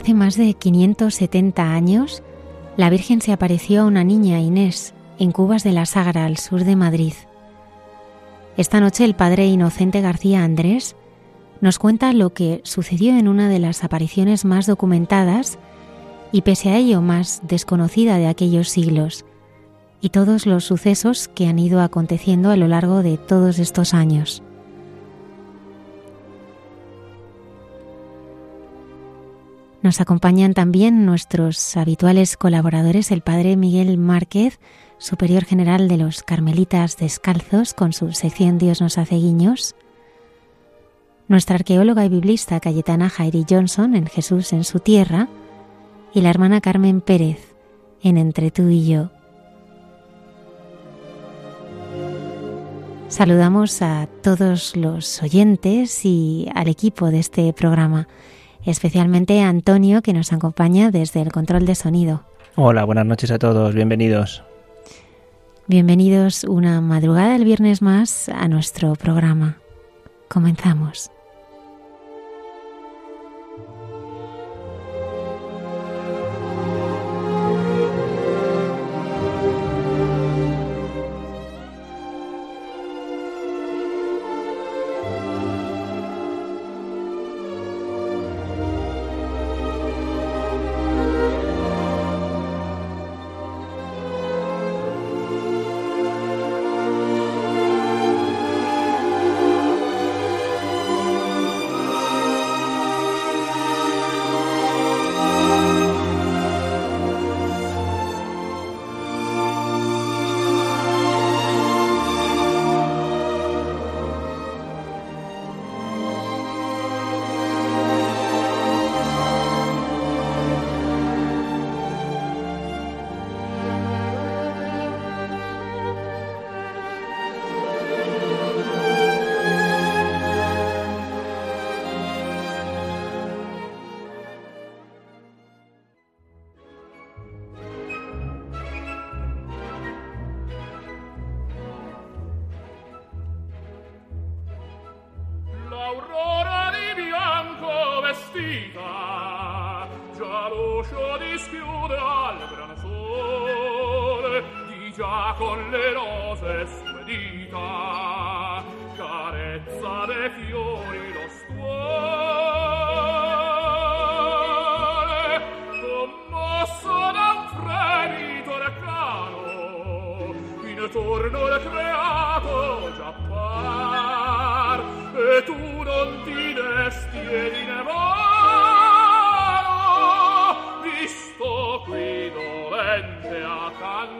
Hace más de 570 años, la Virgen se apareció a una niña Inés en Cubas de la Sagra, al sur de Madrid. Esta noche el padre Inocente García Andrés nos cuenta lo que sucedió en una de las apariciones más documentadas y pese a ello más desconocida de aquellos siglos, y todos los sucesos que han ido aconteciendo a lo largo de todos estos años. Nos acompañan también nuestros habituales colaboradores, el padre Miguel Márquez, superior general de los Carmelitas Descalzos, con su sección Dios nos hace guiños, nuestra arqueóloga y biblista Cayetana Jairi Johnson en Jesús en su tierra, y la hermana Carmen Pérez en Entre tú y yo. Saludamos a todos los oyentes y al equipo de este programa especialmente a Antonio que nos acompaña desde el control de sonido. Hola, buenas noches a todos, bienvenidos. Bienvenidos una madrugada el viernes más a nuestro programa. Comenzamos. già con le rose spedita carezza de fiori lo stuore commosso da un fremito in torno al creato già par e tu non ti desti e di nevano visto qui dolente accanto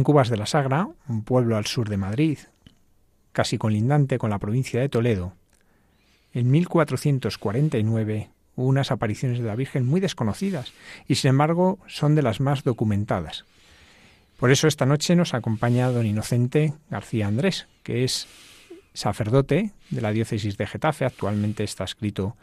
En Cubas de la Sagra, un pueblo al sur de Madrid, casi colindante con la provincia de Toledo, en 1449 unas apariciones de la Virgen muy desconocidas y sin embargo son de las más documentadas. Por eso esta noche nos acompaña don Inocente García Andrés, que es sacerdote de la diócesis de Getafe, actualmente está escrito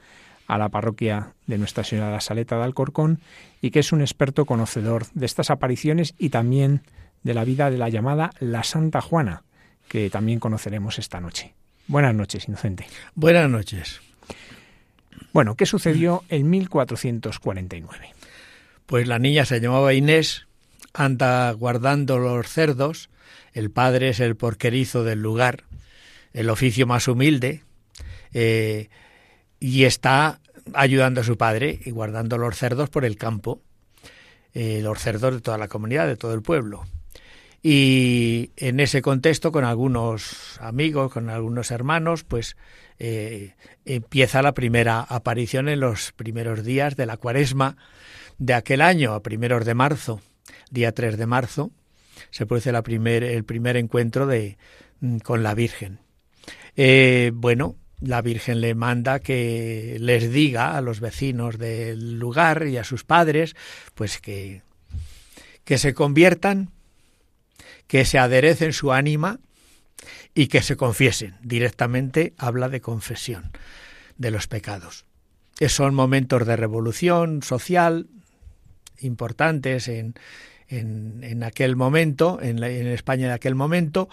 a la parroquia de Nuestra Señora de la Saleta de Alcorcón y que es un experto conocedor de estas apariciones y también de la vida de la llamada la Santa Juana, que también conoceremos esta noche. Buenas noches, Inocente. Buenas noches. Bueno, ¿qué sucedió en 1449? Pues la niña se llamaba Inés, anda guardando los cerdos, el padre es el porquerizo del lugar, el oficio más humilde, eh, y está ayudando a su padre y guardando los cerdos por el campo, eh, los cerdos de toda la comunidad, de todo el pueblo. Y en ese contexto, con algunos amigos, con algunos hermanos, pues eh, empieza la primera aparición en los primeros días de la cuaresma de aquel año, a primeros de marzo, día 3 de marzo, se produce la el primer encuentro de, mm, con la Virgen. Eh, bueno, la Virgen le manda que les diga a los vecinos del lugar y a sus padres, pues que, que se conviertan, que se aderecen su ánima y que se confiesen. Directamente habla de confesión de los pecados. Son momentos de revolución social importantes en, en, aquel momento, en, en, España de aquel momento.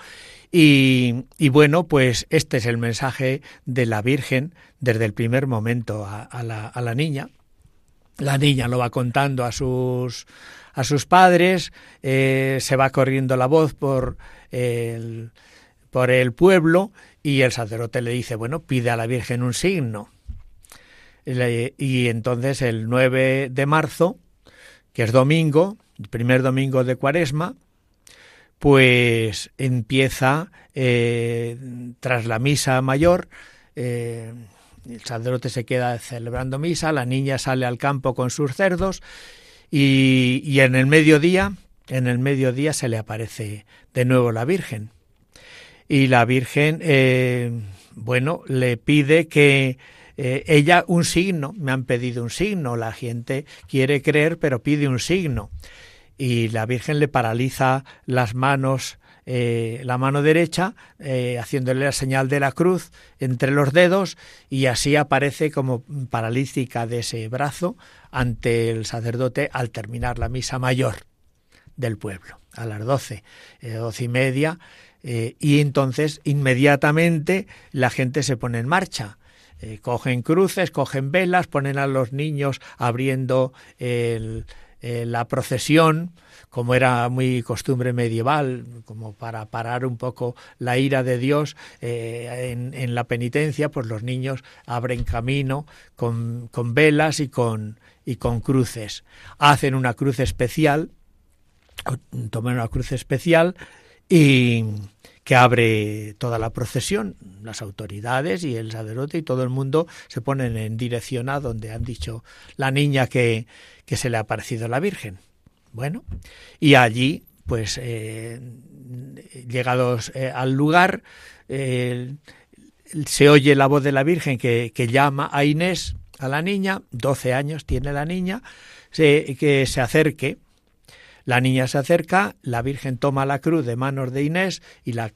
Y, y, bueno, pues este es el mensaje de la Virgen desde el primer momento a, la, a la niña. La niña lo va contando a sus, a sus padres, eh, se va corriendo la voz por el, por el pueblo y el sacerdote le dice, bueno, pide a la Virgen un signo. Y entonces el 9 de marzo, que es domingo, el primer domingo de Cuaresma, pues empieza eh, tras la misa mayor, eh, el sacerdote se queda celebrando misa, la niña sale al campo con sus cerdos y, en el mediodía, en el mediodía se le aparece de nuevo la Virgen. Y la Virgen, eh, bueno, le pide que eh, ella un signo, me han pedido un signo, la gente quiere creer pero pide un signo. Y la Virgen le paraliza las manos, eh, la mano derecha, eh, haciéndole la señal de la cruz entre los dedos y así aparece como paralítica de ese brazo ante el sacerdote al terminar la misa mayor del pueblo a las doce, doce y media y entonces inmediatamente la gente se pone en marcha. Eh, cogen cruces, cogen velas, ponen a los niños abriendo la procesión, como era muy costumbre medieval, como para parar un poco la ira de Dios eh, en, la penitencia, pues los niños abren camino con, velas y con, y con cruces. Hacen una cruz especial, toman una cruz especial y, que abre toda la procesión. Las autoridades y el sacerdote y todo el mundo se ponen en dirección a donde han dicho la niña que, que se le ha parecido la Virgen. Bueno, y allí, pues, eh, llegados eh, al lugar, eh, se oye la voz de la Virgen que, que, llama a Inés, a la niña, 12 años tiene la niña, que se acerque la niña se acerca, la Virgen toma la cruz de manos de Inés y la,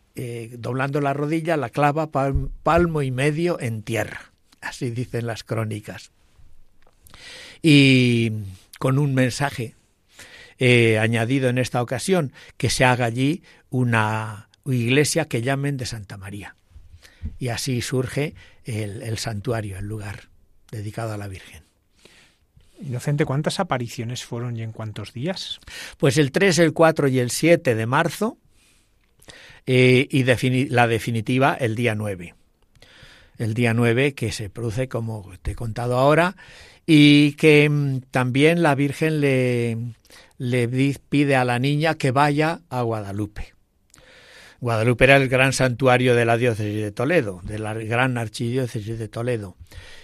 doblando la rodilla la clava palmo y medio en tierra. Así dicen las crónicas. Y con un mensaje eh, añadido en esta ocasión, que se haga allí una iglesia que llamen de Santa María. Y así surge el santuario, el lugar dedicado a la Virgen. Inocente, ¿cuántas apariciones fueron y en cuántos días? Pues el 3, el 4 y el 7 de marzo eh, y la definitiva el día 9. El día 9 que se produce, como te he contado ahora, y que mm, también la Virgen le, le pide a la niña que vaya a Guadalupe. Guadalupe era el gran santuario de la diócesis de Toledo, de la gran archidiócesis de Toledo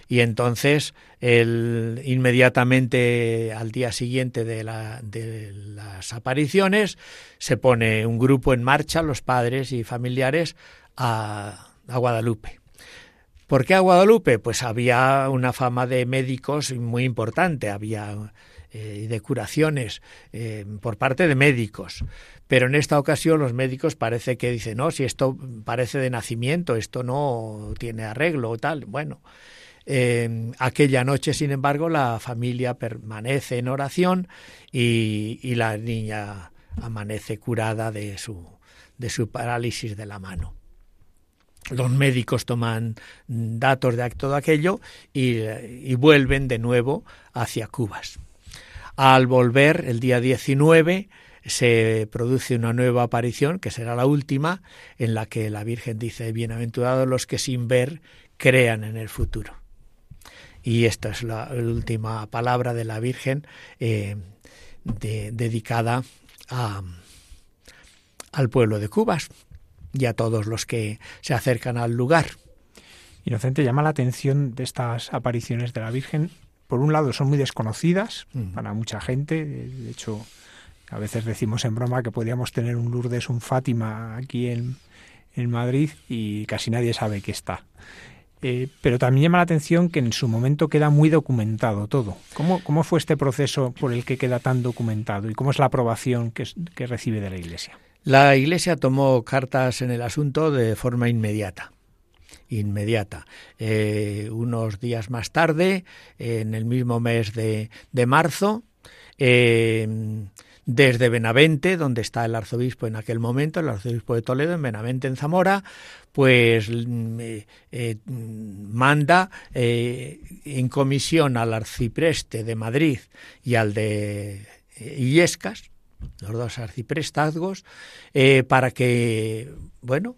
y entonces el, inmediatamente al día siguiente de, la, de las apariciones se pone un grupo en marcha, los padres y familiares, a, a Guadalupe. ¿Por qué a Guadalupe? Pues había una fama de médicos muy importante, había eh, de curaciones eh, por parte de médicos. Pero en esta ocasión los médicos parece que dicen, no, si esto parece de nacimiento, esto no tiene arreglo o tal. Bueno, eh, aquella noche, sin embargo, la familia permanece en oración y, y la niña amanece curada de su, de su parálisis de la mano los médicos toman datos de todo aquello y, vuelven de nuevo hacia Cubas. Al volver, el día 19, se produce una nueva aparición, que será la última, en la que la Virgen dice, bienaventurados los que sin ver crean en el futuro. Y esta es la, última palabra de la Virgen eh, dedicada al pueblo de Cubas y a todos los que se acercan al lugar. Inocente llama la atención de estas apariciones de la Virgen. Por un lado, son muy desconocidas mm. para mucha gente. De hecho, a veces decimos en broma que podríamos tener un Lourdes, un Fátima aquí en, en Madrid y casi nadie sabe que está. Eh, pero también llama la atención que en su momento queda muy documentado todo. ¿Cómo, cómo fue este proceso por el que queda tan documentado y cómo es la aprobación que, que recibe de la Iglesia? La Iglesia tomó cartas en el asunto de forma inmediata inmediata. Eh, unos días más tarde, en el mismo mes de, marzo, eh, desde Benavente, donde está el arzobispo en aquel momento, el arzobispo de Toledo, en Benavente, en Zamora, pues mm, eh, manda en comisión al arcipreste de Madrid y al de Illescas, los dos arciprestazgos, eh, para que, bueno,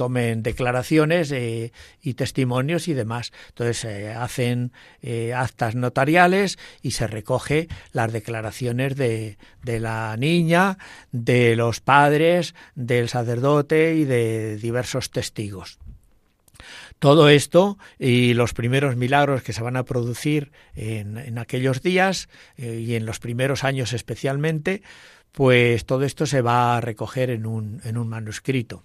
tomen declaraciones eh, y testimonios y demás. Entonces se hacen eh, actas notariales y se recoge las declaraciones de, de, la niña, de los padres, del sacerdote y de diversos testigos. Todo esto y los primeros milagros que se van a producir en, en aquellos días y en los primeros años especialmente, pues todo esto se va a recoger en un, en un manuscrito.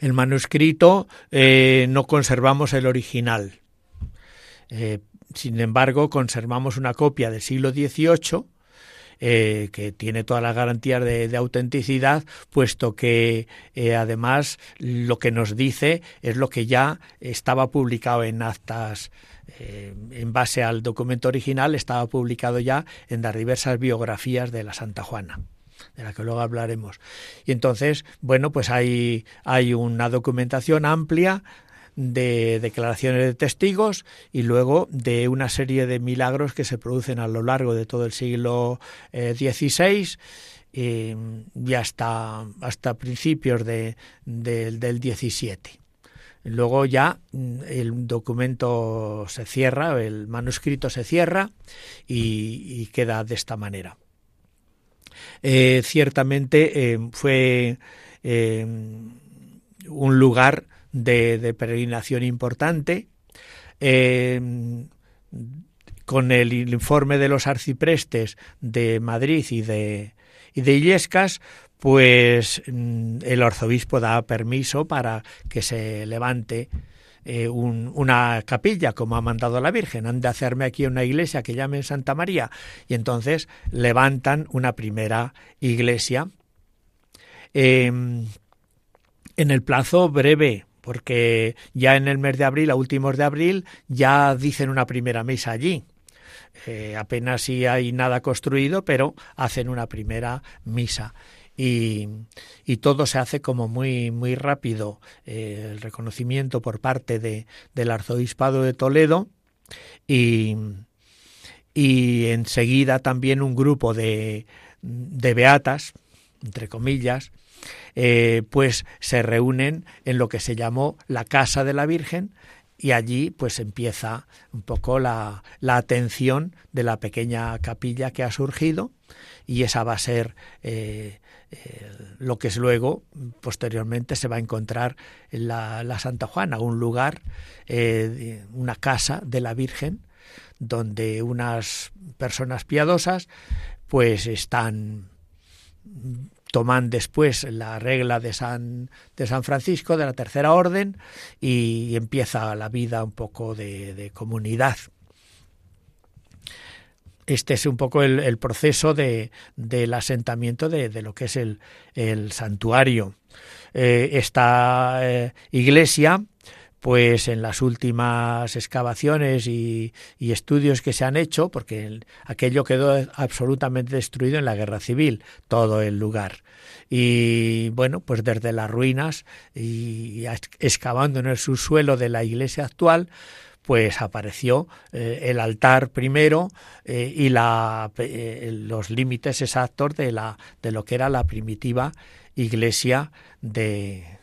El manuscrito eh, no conservamos el original. Eh, sin embargo, conservamos una copia del siglo XVIII eh, que tiene todas las garantías de, autenticidad, puesto que además lo que nos dice es lo que ya estaba publicado en actas en base al documento original, estaba publicado ya en las diversas biografías de la Santa Juana de la que luego hablaremos. Y entonces, bueno, pues hay, hay una documentación amplia de declaraciones de testigos y luego de una serie de milagros que se producen a lo largo de todo el siglo XVI eh, y hasta, hasta principios de, del XVII. Luego ya mm, el documento se cierra, el manuscrito se cierra y, queda de esta manera. Eh, ciertamente eh, fue eh, un lugar de, peregrinación importante. con el informe de los arciprestes de Madrid y de, y de Illescas, pues mm, el arzobispo da permiso para que se levante eh, una capilla como ha mandado la Virgen. Han de hacerme aquí una iglesia que llamen Santa María. Y entonces levantan una primera iglesia em, en el plazo breve, porque ya en el mes de abril, a últimos de abril, ya dicen una primera misa allí. Eh, apenas si hay nada construido, pero hacen una primera misa y, todo se hace como muy, muy rápido. Eh, el reconocimiento por parte de, del arzobispado de Toledo y, y enseguida también un grupo de, de beatas, entre comillas, eh, pues se reúnen en lo que se llamó la Casa de la Virgen y allí pues empieza un poco la, la atención de la pequeña capilla que ha surgido y esa va a ser eh, eh, lo que es luego, posteriormente, se va a encontrar en la, Santa Juana, un lugar, eh, una casa de la Virgen, donde unas personas piadosas pues están toman después la regla de San, de San Francisco, de la Tercera Orden, y empieza la vida un poco de, comunidad. Este es un poco el, proceso de, del asentamiento de, lo que es el, el santuario. Eh, esta eh, iglesia pues en las últimas excavaciones y, estudios que se han hecho, porque aquello quedó absolutamente destruido en la guerra civil, todo el lugar. Y bueno, pues desde las ruinas y excavando en el subsuelo de la iglesia actual, pues apareció eh, el altar primero eh, y la, eh, los límites exactos de, la, de lo que era la primitiva iglesia de,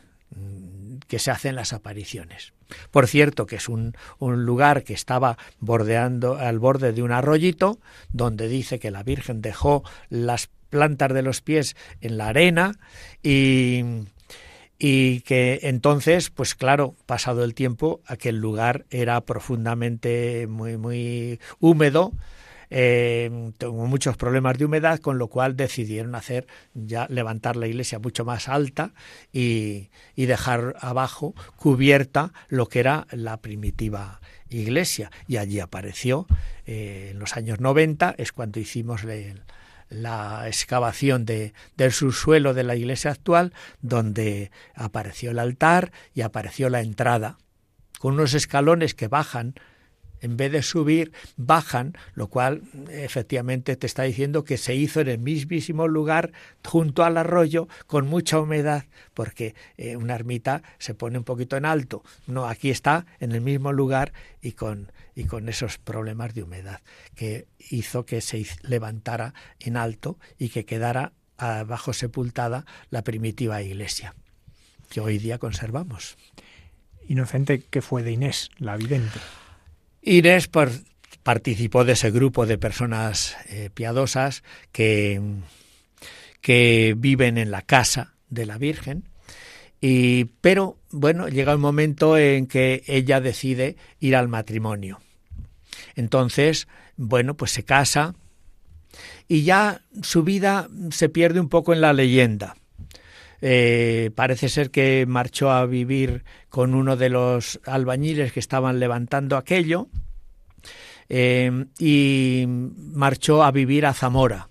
que se hacen las apariciones. Por cierto, que es un, un, lugar que estaba bordeando al borde de un arroyito, donde dice que la Virgen dejó las plantas de los pies en la arena y, y que entonces, pues claro, pasado el tiempo, aquel lugar era profundamente muy, muy húmedo eh, tuvo muchos problemas de humedad, con lo cual decidieron hacer ya levantar la iglesia mucho más alta y, dejar abajo cubierta lo que era la primitiva iglesia. Y allí apareció eh, en los años 90, es cuando hicimos la excavación de, del subsuelo de la iglesia actual, donde apareció el altar y apareció la entrada, con unos escalones que bajan en vez de subir, bajan, lo cual efectivamente te está diciendo que se hizo en el mismísimo lugar, junto al arroyo, con mucha humedad, porque eh, una ermita se pone un poquito en alto. No, aquí está en el mismo lugar y con, y con esos problemas de humedad, que hizo que se levantara en alto y que quedara abajo sepultada la primitiva iglesia, que hoy día conservamos. Inocente, ¿qué fue de Inés, la vidente? Inés participó de ese grupo de personas eh, piadosas que, que viven en la casa de la Virgen. Y, pero bueno, llega un momento en que ella decide ir al matrimonio. Entonces, bueno, pues se casa y ya su vida se pierde un poco en la leyenda. Eh, parece ser que marchó a vivir con uno de los albañiles que estaban levantando aquello eh, y marchó a vivir a Zamora.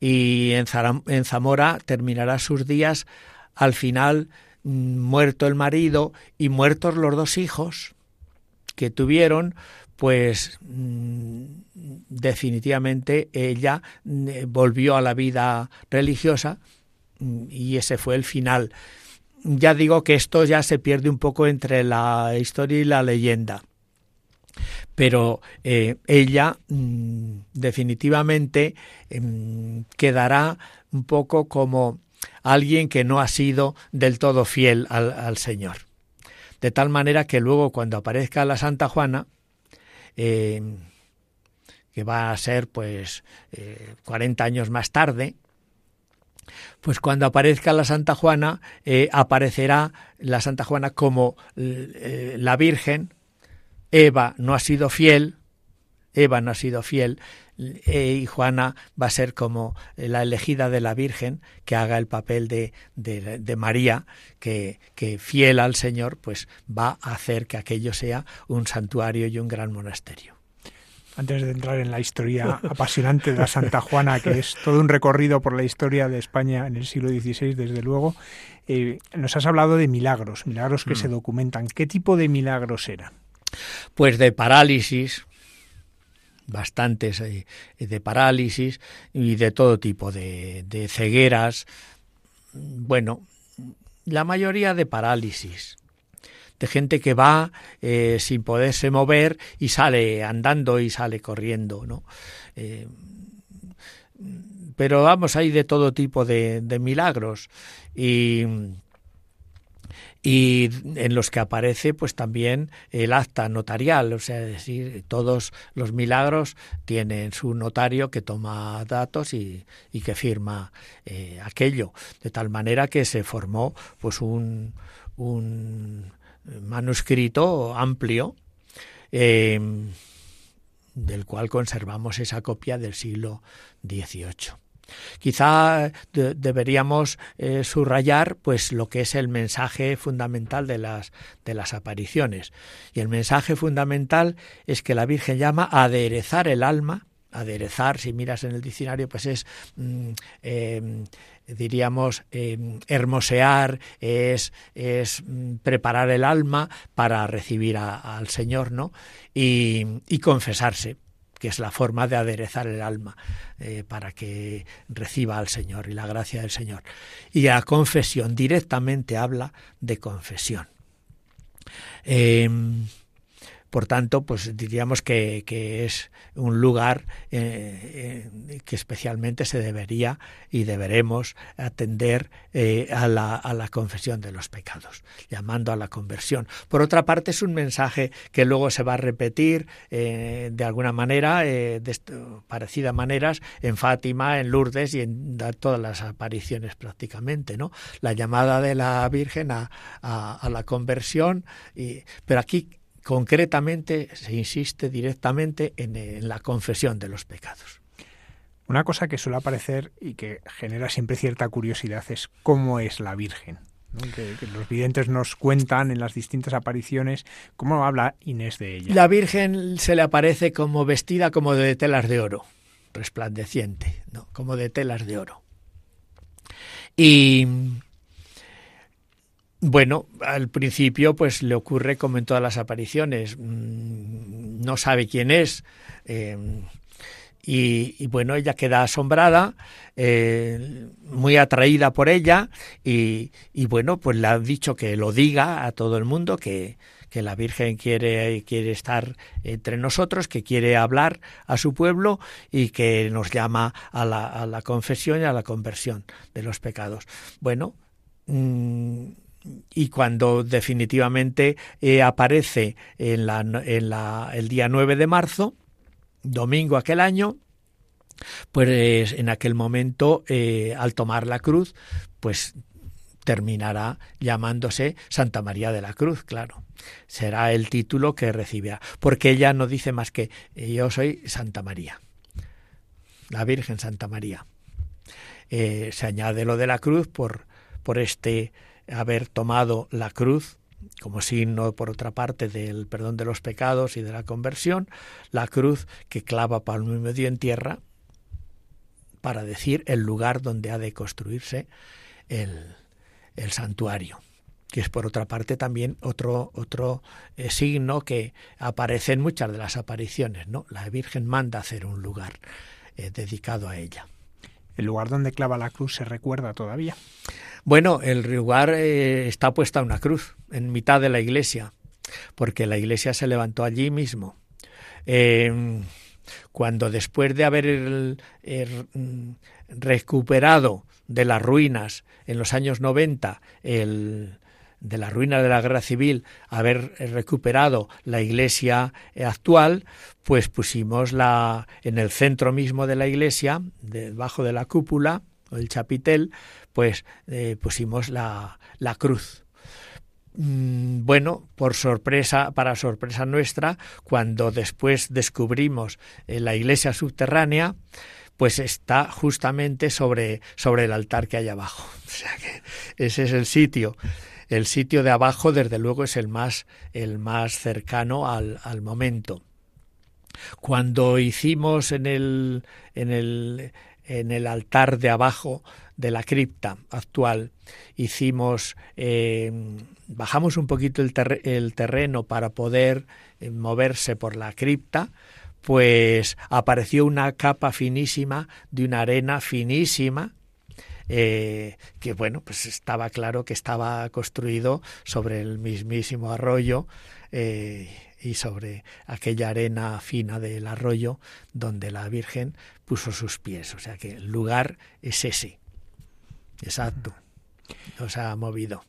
Y en, Zamora terminará sus días al final muerto el marido y muertos los dos hijos que tuvieron, pues mm, definitivamente ella mm, volvió a la vida religiosa y ese fue el final. Ya digo que esto ya se pierde un poco entre la historia y la leyenda. Pero eh, ella mm, definitivamente quedará un poco como alguien que no ha sido del todo fiel al, Señor. De tal manera que luego cuando aparezca la Santa Juana, em, que va a ser pues 40 eh, años más tarde, pues cuando aparezca la Santa Juana, eh, aparecerá la Santa Juana como eh, la Virgen, Eva no ha sido fiel, Eva no ha sido fiel, eh, y Juana va a ser como la elegida de la Virgen que haga el papel de, de, María, que, que, fiel al Señor, pues va a hacer que aquello sea un santuario y un gran monasterio antes de entrar en la historia apasionante de la Santa Juana, que es todo un recorrido por la historia de España en el siglo XVI, desde luego, eh, nos has hablado de milagros, milagros que mm. se documentan. ¿Qué tipo de milagros eran? Pues de parálisis, bastantes eh, de parálisis y de todo tipo, de, de cegueras, bueno, la mayoría de parálisis de gente que va eh, sin poderse mover y sale andando y sale corriendo, ¿no? Eh, pero vamos, hay de todo tipo de, milagros y, y en los que aparece pues también el acta notarial, o sea, es decir, todos los milagros tienen su notario que toma datos y, y que firma eh, aquello, de tal manera que se formó pues un, un manuscrito amplio em, del cual conservamos esa copia del siglo XVIII. Quizá deberíamos eh, subrayar pues lo que es el mensaje fundamental de las de las apariciones. Y el mensaje fundamental es que la Virgen llama a aderezar el alma, aderezar, si miras en el diccionario, pues es mm, em, diríamos, em, hermosear, es, es, mm, preparar el alma para recibir al Señor, ¿no? Y, y, confesarse que es la forma de aderezar el alma eh, para que reciba al Señor y la gracia del Señor. Y la confesión directamente habla de confesión. Em, por tanto, pues diríamos que, es un lugar eh, eh, que especialmente se debería y deberemos atender eh, a, la, confesión de los pecados, llamando a la conversión. Por otra parte, es un mensaje que luego se va a repetir de alguna manera, de parecida maneras, en Fátima, en Lourdes y en todas las apariciones prácticamente, ¿no? La llamada de la Virgen a, la conversión, y, pero aquí concretamente se insiste directamente en, la confesión de los pecados. Una cosa que suele aparecer y que genera siempre cierta curiosidad es cómo es la Virgen. Que, los videntes nos cuentan en las distintas apariciones cómo habla Inés de ella. La Virgen se le aparece como vestida como de telas de oro, resplandeciente, ¿no? como de telas de oro. Y bueno, al principio pues le ocurre como en todas las apariciones, mm, no sabe quién es em, y, bueno, ella queda asombrada, eh, muy atraída por ella y, bueno, pues le ha dicho que lo diga a todo el mundo, que, que la Virgen quiere, quiere estar entre nosotros, que quiere hablar a su pueblo y que nos llama a la, a la confesión y a la conversión de los pecados. Bueno, mm, y cuando definitivamente eh, aparece en, la, en la, el día 9 de marzo, domingo aquel año, pues en aquel momento, eh, al tomar la cruz, pues terminará llamándose Santa María de la Cruz, claro. Será el título que recibirá, porque ella no dice más que eh, yo soy Santa María, la Virgen Santa María. se añade lo de la cruz por, por este haber tomado la cruz como signo, por otra parte, del perdón de los pecados y de la conversión, la cruz que clava palmo y medio en tierra para decir el lugar donde ha de construirse el, el santuario que es por otra parte también otro otro eh, signo que aparece en muchas de las apariciones, ¿no? La Virgen manda hacer un lugar eh, dedicado a ella. ¿El lugar donde clava la cruz se recuerda todavía? Bueno, el lugar eh, está puesta una cruz en mitad de la iglesia, porque la iglesia se levantó allí mismo. Em, cuando después de haber mm, recuperado de las ruinas en los años 90 el, de las ruinas de la guerra civil haber recuperado la iglesia actual, pues pusimos la en el centro mismo de la iglesia, debajo de la cúpula, o el chapitel, pues eh, pusimos la, la cruz. Mm, bueno, por sorpresa, para sorpresa nuestra, cuando después descubrimos eh, la iglesia subterránea, pues está justamente sobre, sobre el altar que hay abajo. O sea que ese es el sitio. El sitio de abajo, desde luego, es el más, el más cercano al, al momento. Cuando hicimos en el, en el, en el altar de abajo de la cripta actual hicimos eh, bajamos un poquito el, el terreno para poder eh, moverse por la cripta pues apareció una capa finísima de una arena finísima eh, que bueno pues estaba claro que estaba construido sobre el mismísimo arroyo y sobre aquella arena fina del arroyo donde la Virgen puso sus pies. O sea que el lugar es ese. Exacto. Nos ha movido.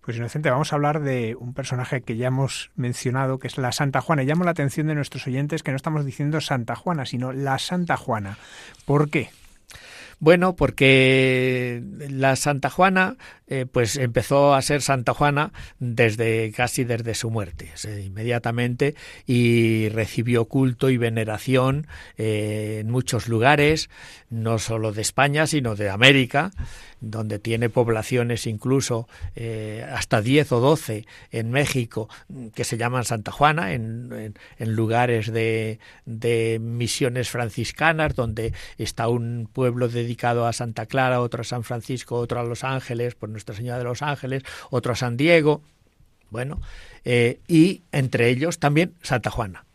Pues Inocente, vamos a hablar de un personaje que ya hemos mencionado, que es la Santa Juana. Y llamo la atención de nuestros oyentes que no estamos diciendo Santa Juana, sino la Santa Juana. ¿Por qué? Bueno, porque la Santa Juana eh, pues empezó a ser Santa Juana desde casi desde su muerte, inmediatamente y recibió culto y veneración eh, en muchos lugares, no solo de España sino de América, donde tiene poblaciones incluso eh, hasta 10 o 12 en México que se llaman Santa Juana, en, lugares de, de, misiones franciscanas, donde está un pueblo dedicado a Santa Clara, otro a San Francisco, otro a Los Ángeles, por Nuestra Señora de los Ángeles, otro a San Diego, bueno, eh, y entre ellos también Santa Juana.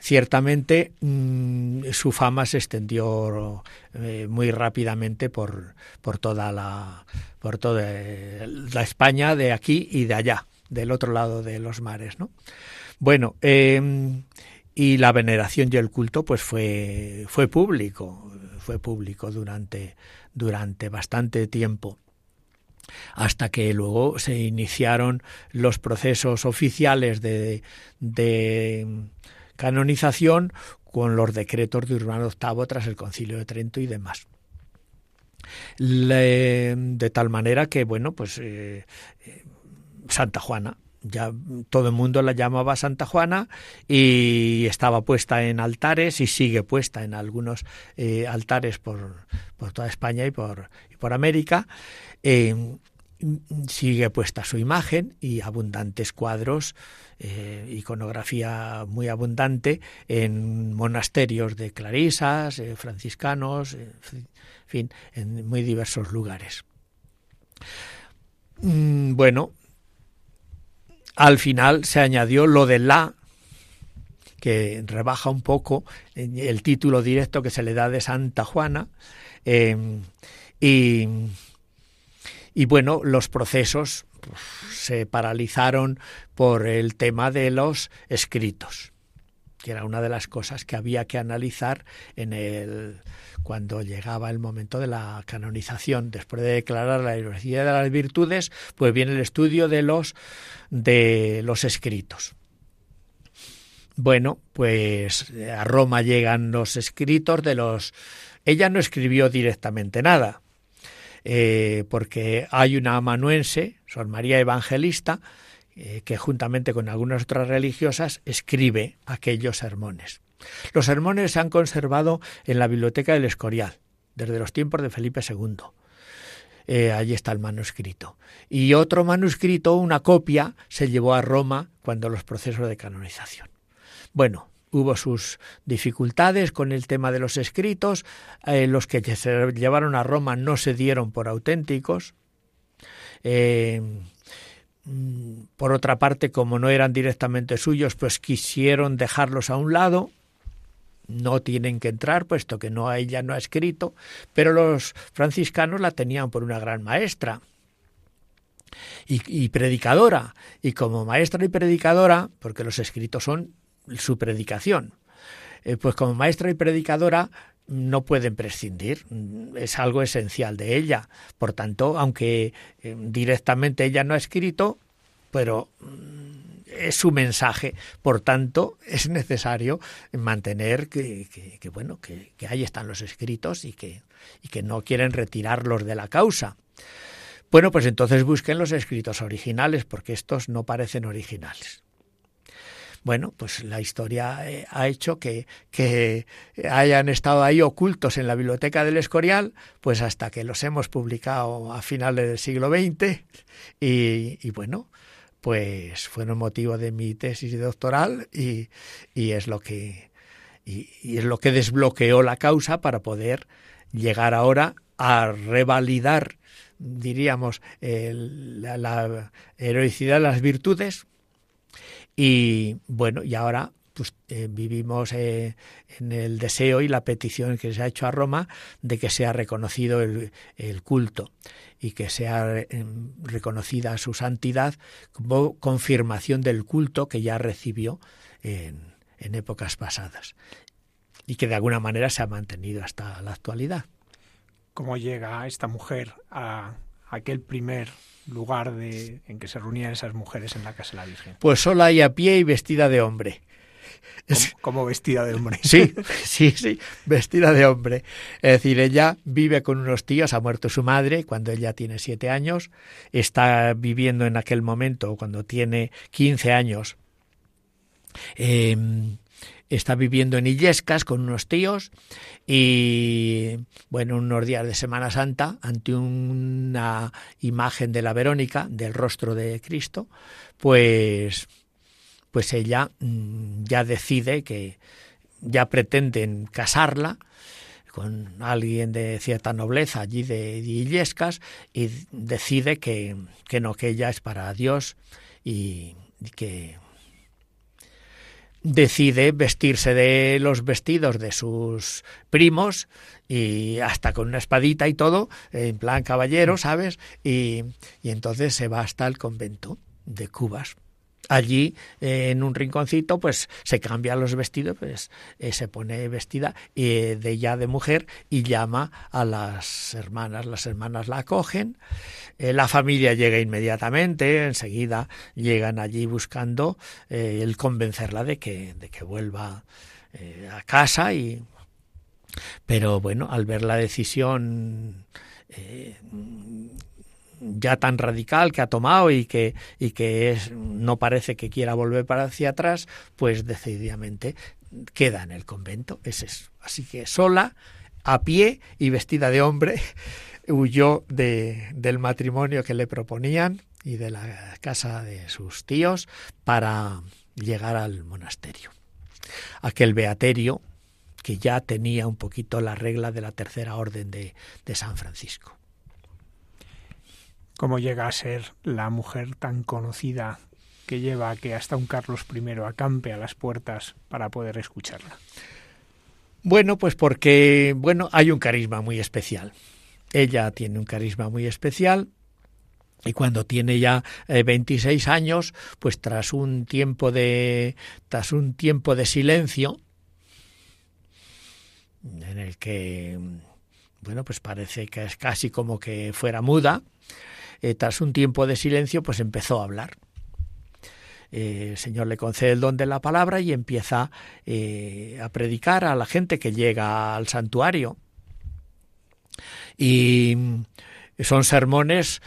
Ciertamente mm, su fama se extendió eh, muy rápidamente por, por toda la por toda eh, la España de aquí y de allá, del otro lado de los mares, ¿no? Bueno, em, y la veneración y el culto pues fue fue público, fue público durante durante bastante tiempo hasta que luego se iniciaron los procesos oficiales de, canonización con los decretos de Urbano VIII tras el Concilio de Trento y demás. de tal manera que, bueno, pues eh, eh, Santa Juana, ya todo el mundo la llamaba Santa Juana y estaba puesta en altares y sigue puesta en algunos eh, altares por, por, toda España y por, y por América. Sigue puesta su imagen y abundantes cuadros, eh, iconografía muy abundante en monasterios de clarisas, eh, franciscanos, en fin, en muy diversos lugares. Mm, bueno, al final se añadió lo de la, que rebaja un poco el título directo que se le da de Santa Juana, y y bueno, los procesos se paralizaron por el tema de los escritos, que era una de las cosas que había que analizar en el cuando llegaba el momento de la canonización, después de declarar la universidad de las virtudes, pues viene el estudio de los de los escritos. Bueno, pues a Roma llegan los escritos de los ella no escribió directamente nada, eh, porque hay una amanuense, Sor María Evangelista, eh, que juntamente con algunas otras religiosas escribe aquellos sermones. Los sermones se han conservado en la biblioteca del Escorial, desde los tiempos de Felipe II. Eh, allí está el manuscrito. Y otro manuscrito, una copia, se llevó a Roma cuando los procesos de canonización. Bueno, hubo sus dificultades con el tema de los escritos, eh, los que se llevaron a Roma no se dieron por auténticos. Eh, mm, por otra parte, como no eran directamente suyos, pues quisieron dejarlos a un lado. No tienen que entrar, puesto que no ella no ha escrito, pero los franciscanos la tenían por una gran maestra. Y, y predicadora. Y como maestra y predicadora, porque los escritos son su predicación. Eh, pues como maestra y predicadora no pueden prescindir, es algo esencial de ella. Por tanto, aunque eh, directamente ella no ha escrito, pero mm, es su mensaje. Por tanto, es necesario mantener que, bueno, que, que, ahí están los escritos y que, y que no quieren retirarlos de la causa. Bueno, pues entonces busquen los escritos originales, porque estos no parecen originales. Bueno, pues la historia eh, ha hecho que, que hayan estado ahí ocultos en la biblioteca del Escorial, pues hasta que los hemos publicado a finales del siglo XX y, bueno, pues fueron motivo de mi tesis doctoral y, y es lo que y, es lo que desbloqueó la causa para poder llegar ahora a revalidar diríamos la, la, heroicidad de las virtudes y bueno, y ahora pues eh, vivimos eh, en el deseo y la petición que se ha hecho a Roma de que sea reconocido el, culto y que sea eh, reconocida su santidad como confirmación del culto que ya recibió en, en épocas pasadas y que de alguna manera se ha mantenido hasta la actualidad. ¿Cómo llega esta mujer a aquel primer lugar de, en que se reunían esas mujeres en la casa de la Virgen? Pues sola y a pie y vestida de hombre. como, vestida de hombre. Sí, sí, sí, vestida de hombre. Es decir, ella vive con unos tíos, ha muerto su madre cuando ella tiene siete años, está viviendo en aquel momento, cuando tiene 15 años, em, está viviendo en Illescas con unos tíos y, bueno, unos días de Semana Santa, ante una imagen de la Verónica, del rostro de Cristo, pues pues ella mm, ya decide que ya pretenden casarla con alguien de cierta nobleza allí de, Illescas y decide que, que, no, que ella es para Dios y, que decide vestirse de los vestidos de sus primos y hasta con una espadita y todo, en plan caballero, ¿sabes? Y, y entonces se va hasta el convento de Cubas. Allí eh, en un rinconcito pues se cambia los vestidos pues eh, se pone vestida eh, de ya de mujer y llama a las hermanas. Las hermanas la acogen la familia llega inmediatamente enseguida llegan allí buscando el convencerla de que de que vuelva a casa y pero bueno al ver la decisión ya tan radical que ha tomado y que, y que es, no parece que quiera volver para hacia atrás, pues decididamente queda en el convento. Es. Así que sola, a pie y vestida de hombre, huyó de, del matrimonio que le proponían y de la casa de sus tíos para llegar al monasterio. Aquel beaterio que ya tenía un poquito la regla de la tercera orden de, de San Francisco cómo llega a ser la mujer tan conocida que lleva a que hasta un Carlos I acampe a las puertas para poder escucharla. Bueno, pues porque bueno, hay un carisma muy especial. Ella tiene un carisma muy especial y cuando tiene ya 26 eh, años, pues tras un tiempo de tras un tiempo de silencio en el que bueno, pues parece que es casi como que fuera muda, eh, tras un tiempo de silencio, pues empezó a hablar. Eh, el Señor le concede el don de la palabra y empieza a predicar a la gente que llega al santuario. Y son sermones,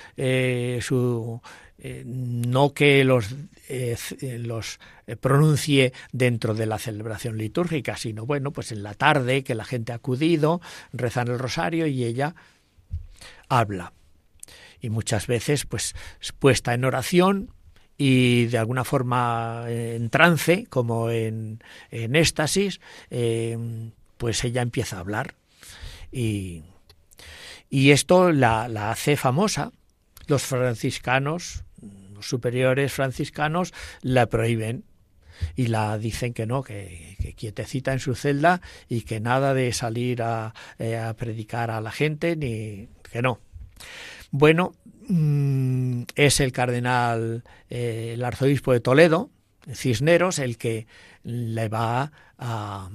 su, no que los, los pronuncie dentro de la celebración litúrgica, sino bueno, pues en la tarde que la gente ha acudido, rezan el rosario y ella habla y muchas veces pues puesta en oración y de alguna forma en trance, como en, en éxtasis, eh, pues ella empieza a hablar. Y, y esto la, la, hace famosa. Los franciscanos, los superiores franciscanos, la prohíben y la dicen que no, que, que quietecita en su celda y que nada de salir a, eh, a predicar a la gente, ni que no. Bueno, mm, es el cardenal, eh, el arzobispo de Toledo, Cisneros, el que le va a,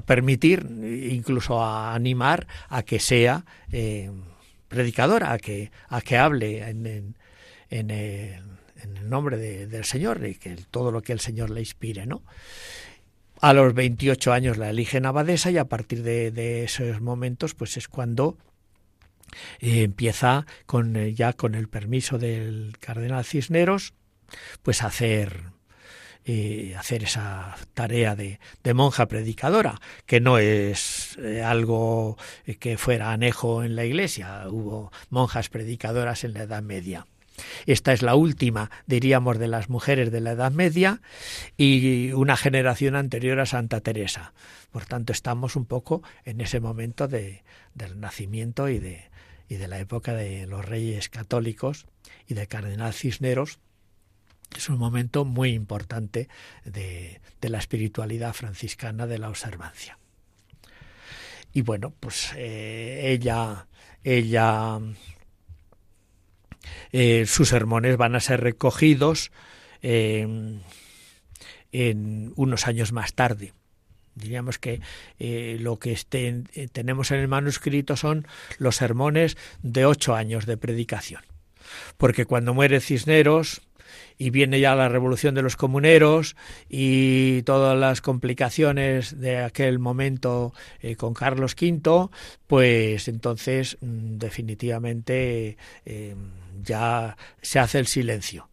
permitir, incluso a animar a que sea eh, predicadora, a que, a que hable en, en, el, nombre del Señor y que todo lo que el Señor le inspire, ¿no? A los 28 años la eligen abadesa y a partir de, de esos momentos pues es cuando eh, empieza con eh, ya con el permiso del cardenal Cisneros, pues hacer eh, hacer esa tarea de, monja predicadora, que no es algo que fuera anejo en la iglesia, hubo monjas predicadoras en la Edad Media. Esta es la última, diríamos, de las mujeres de la Edad Media y una generación anterior a Santa Teresa. Por tanto, estamos un poco en ese momento de, del nacimiento y de, y de la época de los reyes católicos y del cardenal Cisneros, es un momento muy importante de, la espiritualidad franciscana de la observancia. Y bueno, pues eh, ella, ella, eh, sus sermones van a ser recogidos eh, en unos años más tarde diríamos que eh, lo que eh, tenemos en el manuscrito son los sermones de ocho años de predicación. Porque cuando muere Cisneros, y viene ya la revolución de los comuneros y todas las complicaciones de aquel momento eh, con Carlos V, pues entonces mm, definitivamente eh, ya se hace el silencio.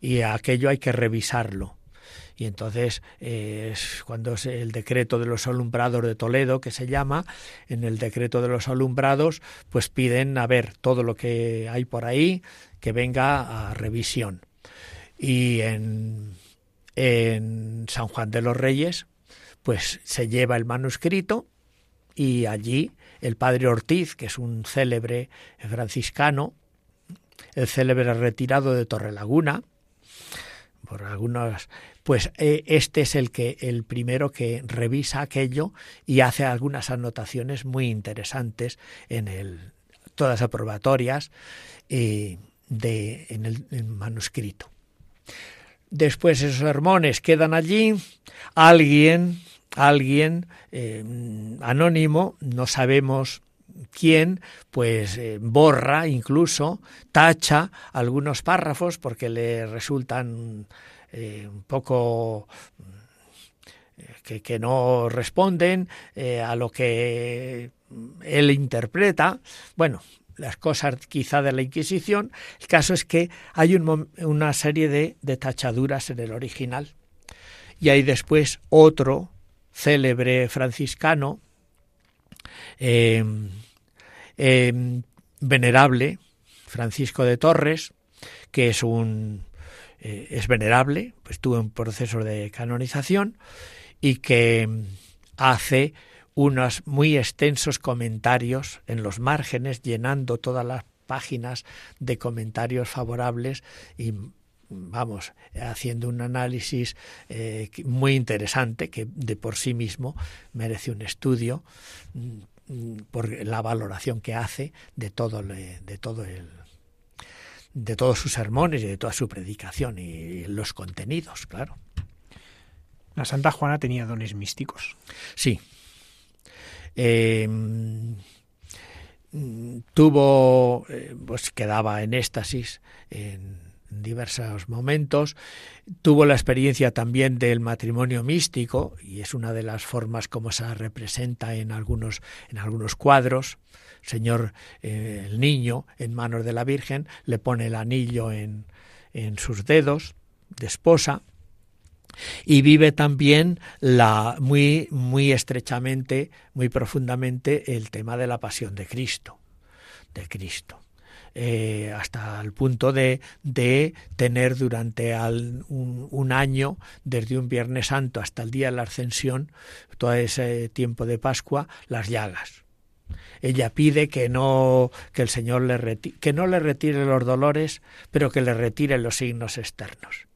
Y aquello hay que revisarlo. Y entonces eh, es cuando es el decreto de los alumbrados de Toledo que se llama en el decreto de los alumbrados pues piden a ver todo lo que hay por ahí que venga a revisión y en, San Juan de los Reyes pues se lleva el manuscrito y allí el padre Ortiz que es un célebre franciscano el célebre retirado de Torrelaguna por algunas pues eh, este es el que el primero que revisa aquello y hace algunas anotaciones muy interesantes en el todas aprobatorias eh, de en el, manuscrito. Después esos sermones quedan allí, alguien alguien eh, anónimo, no sabemos quién, pues borra incluso, tacha algunos párrafos porque le resultan eh, un poco eh, que, no responden eh, a lo que él interpreta. Bueno, las cosas quizá de la Inquisición. El caso es que hay una serie de, tachaduras en el original. Y hay después otro célebre franciscano, em, em, venerable, Francisco de Torres, que es un eh, es venerable, pues tuvo un proceso de canonización y que hace unos muy extensos comentarios en los márgenes, llenando todas las páginas de comentarios favorables y vamos, haciendo un análisis eh, muy interesante que de por sí mismo merece un estudio mm, por la valoración que hace de todo, de todo el, de todos sus sermones y de toda su predicación y los contenidos, claro. La Santa Juana tenía dones místicos. Sí. Eh, tuvo, eh, pues quedaba en éxtasis en diversos momentos. Tuvo la experiencia también del matrimonio místico y es una de las formas como se representa en algunos, en algunos cuadros. Señor, eh, el niño en manos de la Virgen le pone el anillo en, en sus dedos de esposa y vive también la muy muy estrechamente, muy profundamente el tema de la pasión de Cristo, de Cristo. Eh, hasta el punto de, de tener durante un, un, año, desde un Viernes Santo hasta el día de la Ascensión, todo ese tiempo de Pascua, las llagas. Ella pide que no que el Señor le que no le retire los dolores, pero que le retire los signos externos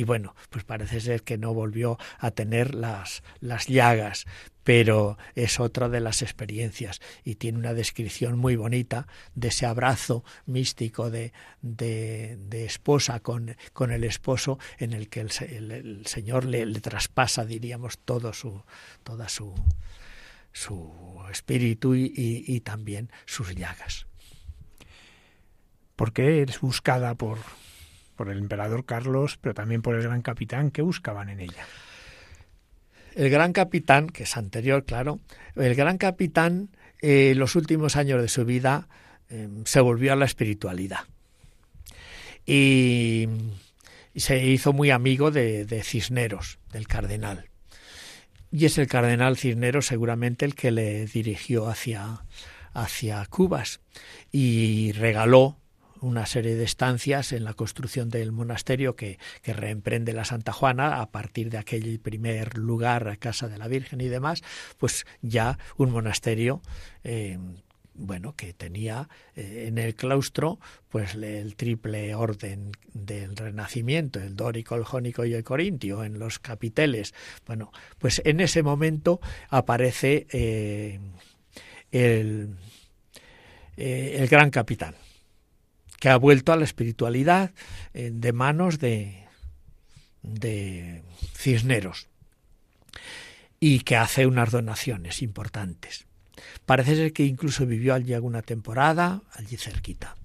y bueno, pues parece ser que no volvió a tener las, las llagas, pero es otra de las experiencias y tiene una descripción muy bonita de ese abrazo místico de, de, esposa con, con, el esposo en el que el, Señor le, traspasa, diríamos, todo su, toda su, su espíritu y, y también sus llagas. ¿Por qué eres buscada por, por el emperador Carlos, pero también por el gran capitán. ¿Qué buscaban en ella? El gran capitán, que es anterior, claro, el gran capitán, en eh, los últimos años de su vida, em, se volvió a la espiritualidad. Y, se hizo muy amigo de, de Cisneros, del cardenal. Y es el cardenal Cisneros seguramente el que le dirigió hacia, hacia Cubas y regaló una serie de estancias en la construcción del monasterio que, reemprende la Santa Juana a partir de aquel primer lugar, Casa de la Virgen y demás, pues ya un monasterio eh, bueno, que tenía eh, en el claustro pues el triple orden del Renacimiento, el dórico, el jónico y el corintio, en los capiteles. Bueno, pues en ese momento aparece eh, el, el gran capitán que ha vuelto a la espiritualidad eh, de manos de, de Cisneros y que hace unas donaciones importantes. Parece ser que incluso vivió allí alguna temporada, allí cerquita.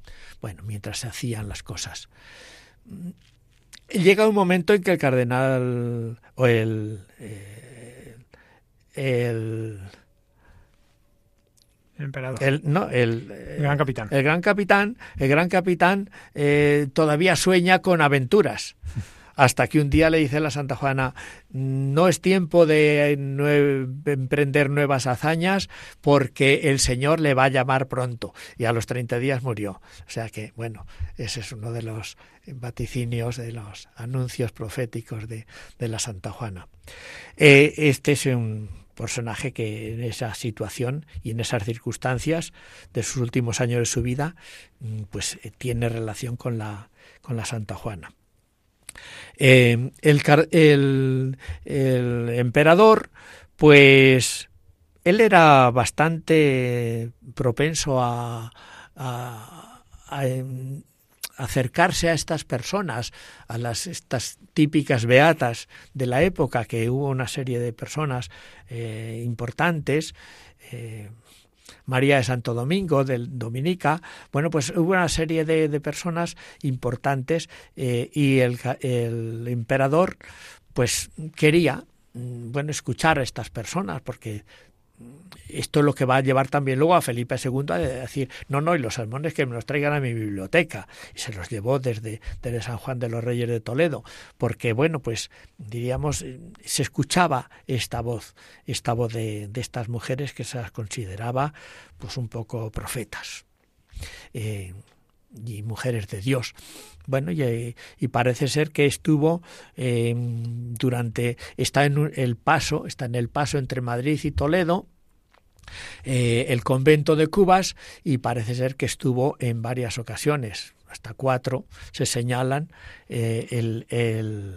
Bueno, mientras se hacían las cosas. llega un momento en que el cardenal o el, eh, el el emperador. El, no, el, el, gran capitán. El gran capitán, el gran capitán eh, todavía sueña con aventuras. Hasta que un día le dice a la Santa Juana, no es tiempo de emprender nuevas hazañas porque el Señor le va a llamar pronto. Y a los 30 días murió. O sea que, bueno, ese es uno de los vaticinios, de los anuncios proféticos de, de la Santa Juana. Eh, este es un personaje que en esa situación y en esas circunstancias de sus últimos años de su vida, mm, pues eh, tiene relación con la, con la Santa Juana. Eh, el, el, emperador, pues él era bastante propenso a em, acercarse a estas personas, a las estas típicas beatas de la época, que hubo una serie de personas eh, importantes. Eh, María de Santo Domingo, del Dominica, bueno, pues hubo una serie de, de personas importantes eh, y el, el, emperador pues quería mm, bueno escuchar a estas personas porque esto es lo que va a llevar también luego a Felipe II a decir, no, no, y los sermones que me los traigan a mi biblioteca. Y se los llevó desde, San Juan de los Reyes de Toledo, porque, bueno, pues diríamos, se escuchaba esta voz, esta voz de, de estas mujeres que se las consideraba pues un poco profetas. Eh, y mujeres de Dios. Bueno, y, y, parece ser que estuvo eh, durante, está en el paso, está en el paso entre Madrid y Toledo, eh, el convento de Cubas, y parece ser que estuvo en varias ocasiones, hasta cuatro, se señalan eh, el, el,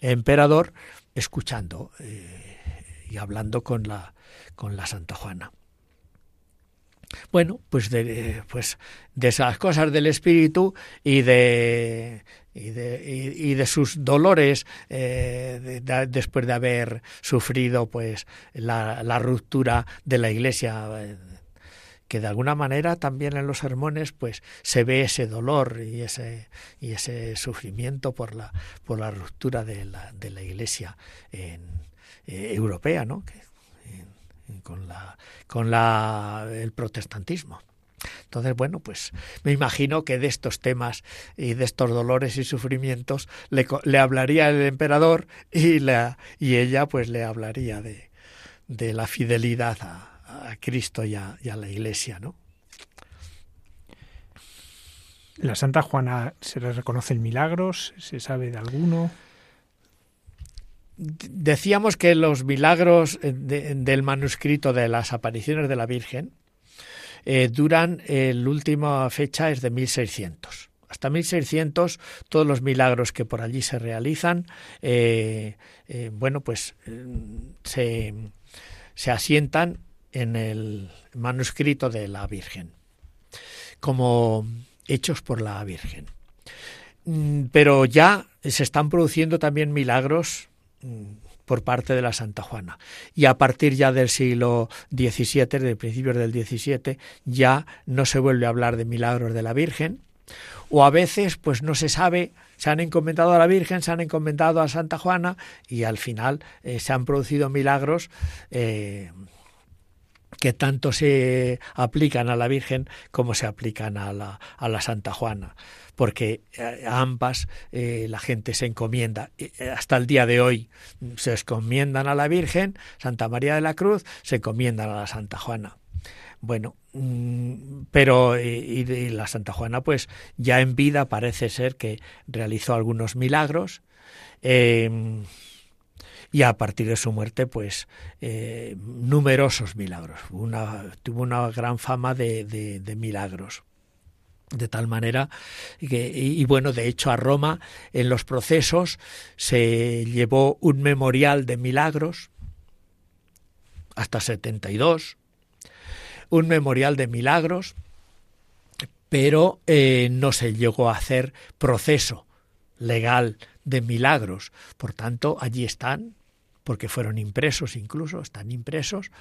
emperador escuchando eh, y hablando con la, con la Santa Juana. Bueno, pues de, pues de esas cosas del espíritu y de, y de, y, de sus dolores eh, de, de, después de haber sufrido pues la, la ruptura de la iglesia eh, que de alguna manera también en los sermones pues se ve ese dolor y ese y ese sufrimiento por la por la ruptura de la, de la iglesia en, eh, europea no con la con la el protestantismo. Entonces, bueno, pues me imagino que de estos temas y de estos dolores y sufrimientos le, hablaría el emperador y, la, y ella pues le hablaría de, de la fidelidad a, a Cristo y a, y a, la Iglesia, ¿no? ¿La Santa Juana se le reconocen milagros? ¿Se sabe de alguno? Decíamos que los milagros de, del manuscrito de las apariciones de la Virgen eh, duran, eh, la última fecha es de 1600. Hasta 1600 todos los milagros que por allí se realizan, eh, eh, bueno, pues se, se asientan en el manuscrito de la Virgen, como hechos por la Virgen. Mm, pero ya se están produciendo también milagros por parte de la Santa Juana. Y a partir ya del siglo XVII, de principios del XVII, ya no se vuelve a hablar de milagros de la Virgen, o a veces pues no se sabe, se han encomendado a la Virgen, se han encomendado a Santa Juana y al final eh, se han producido milagros eh, que tanto se aplican a la Virgen como se aplican a la, a la Santa Juana porque eh, a ambas eh, la gente se encomienda. Eh, hasta el día de hoy se encomiendan a la Virgen, Santa María de la Cruz, se encomiendan a la Santa Juana. Bueno, mm, pero y, la Santa Juana, pues ya en vida parece ser que realizó algunos milagros. Eh, y a partir de su muerte, pues numerosos milagros. Una, tuvo una gran fama de milagros de tal manera que y, bueno de hecho a Roma en los procesos se llevó un memorial de milagros hasta 72 un memorial de milagros pero eh, no se llegó a hacer proceso legal de milagros. Por tanto allí están porque fueron impresos incluso, están impresos,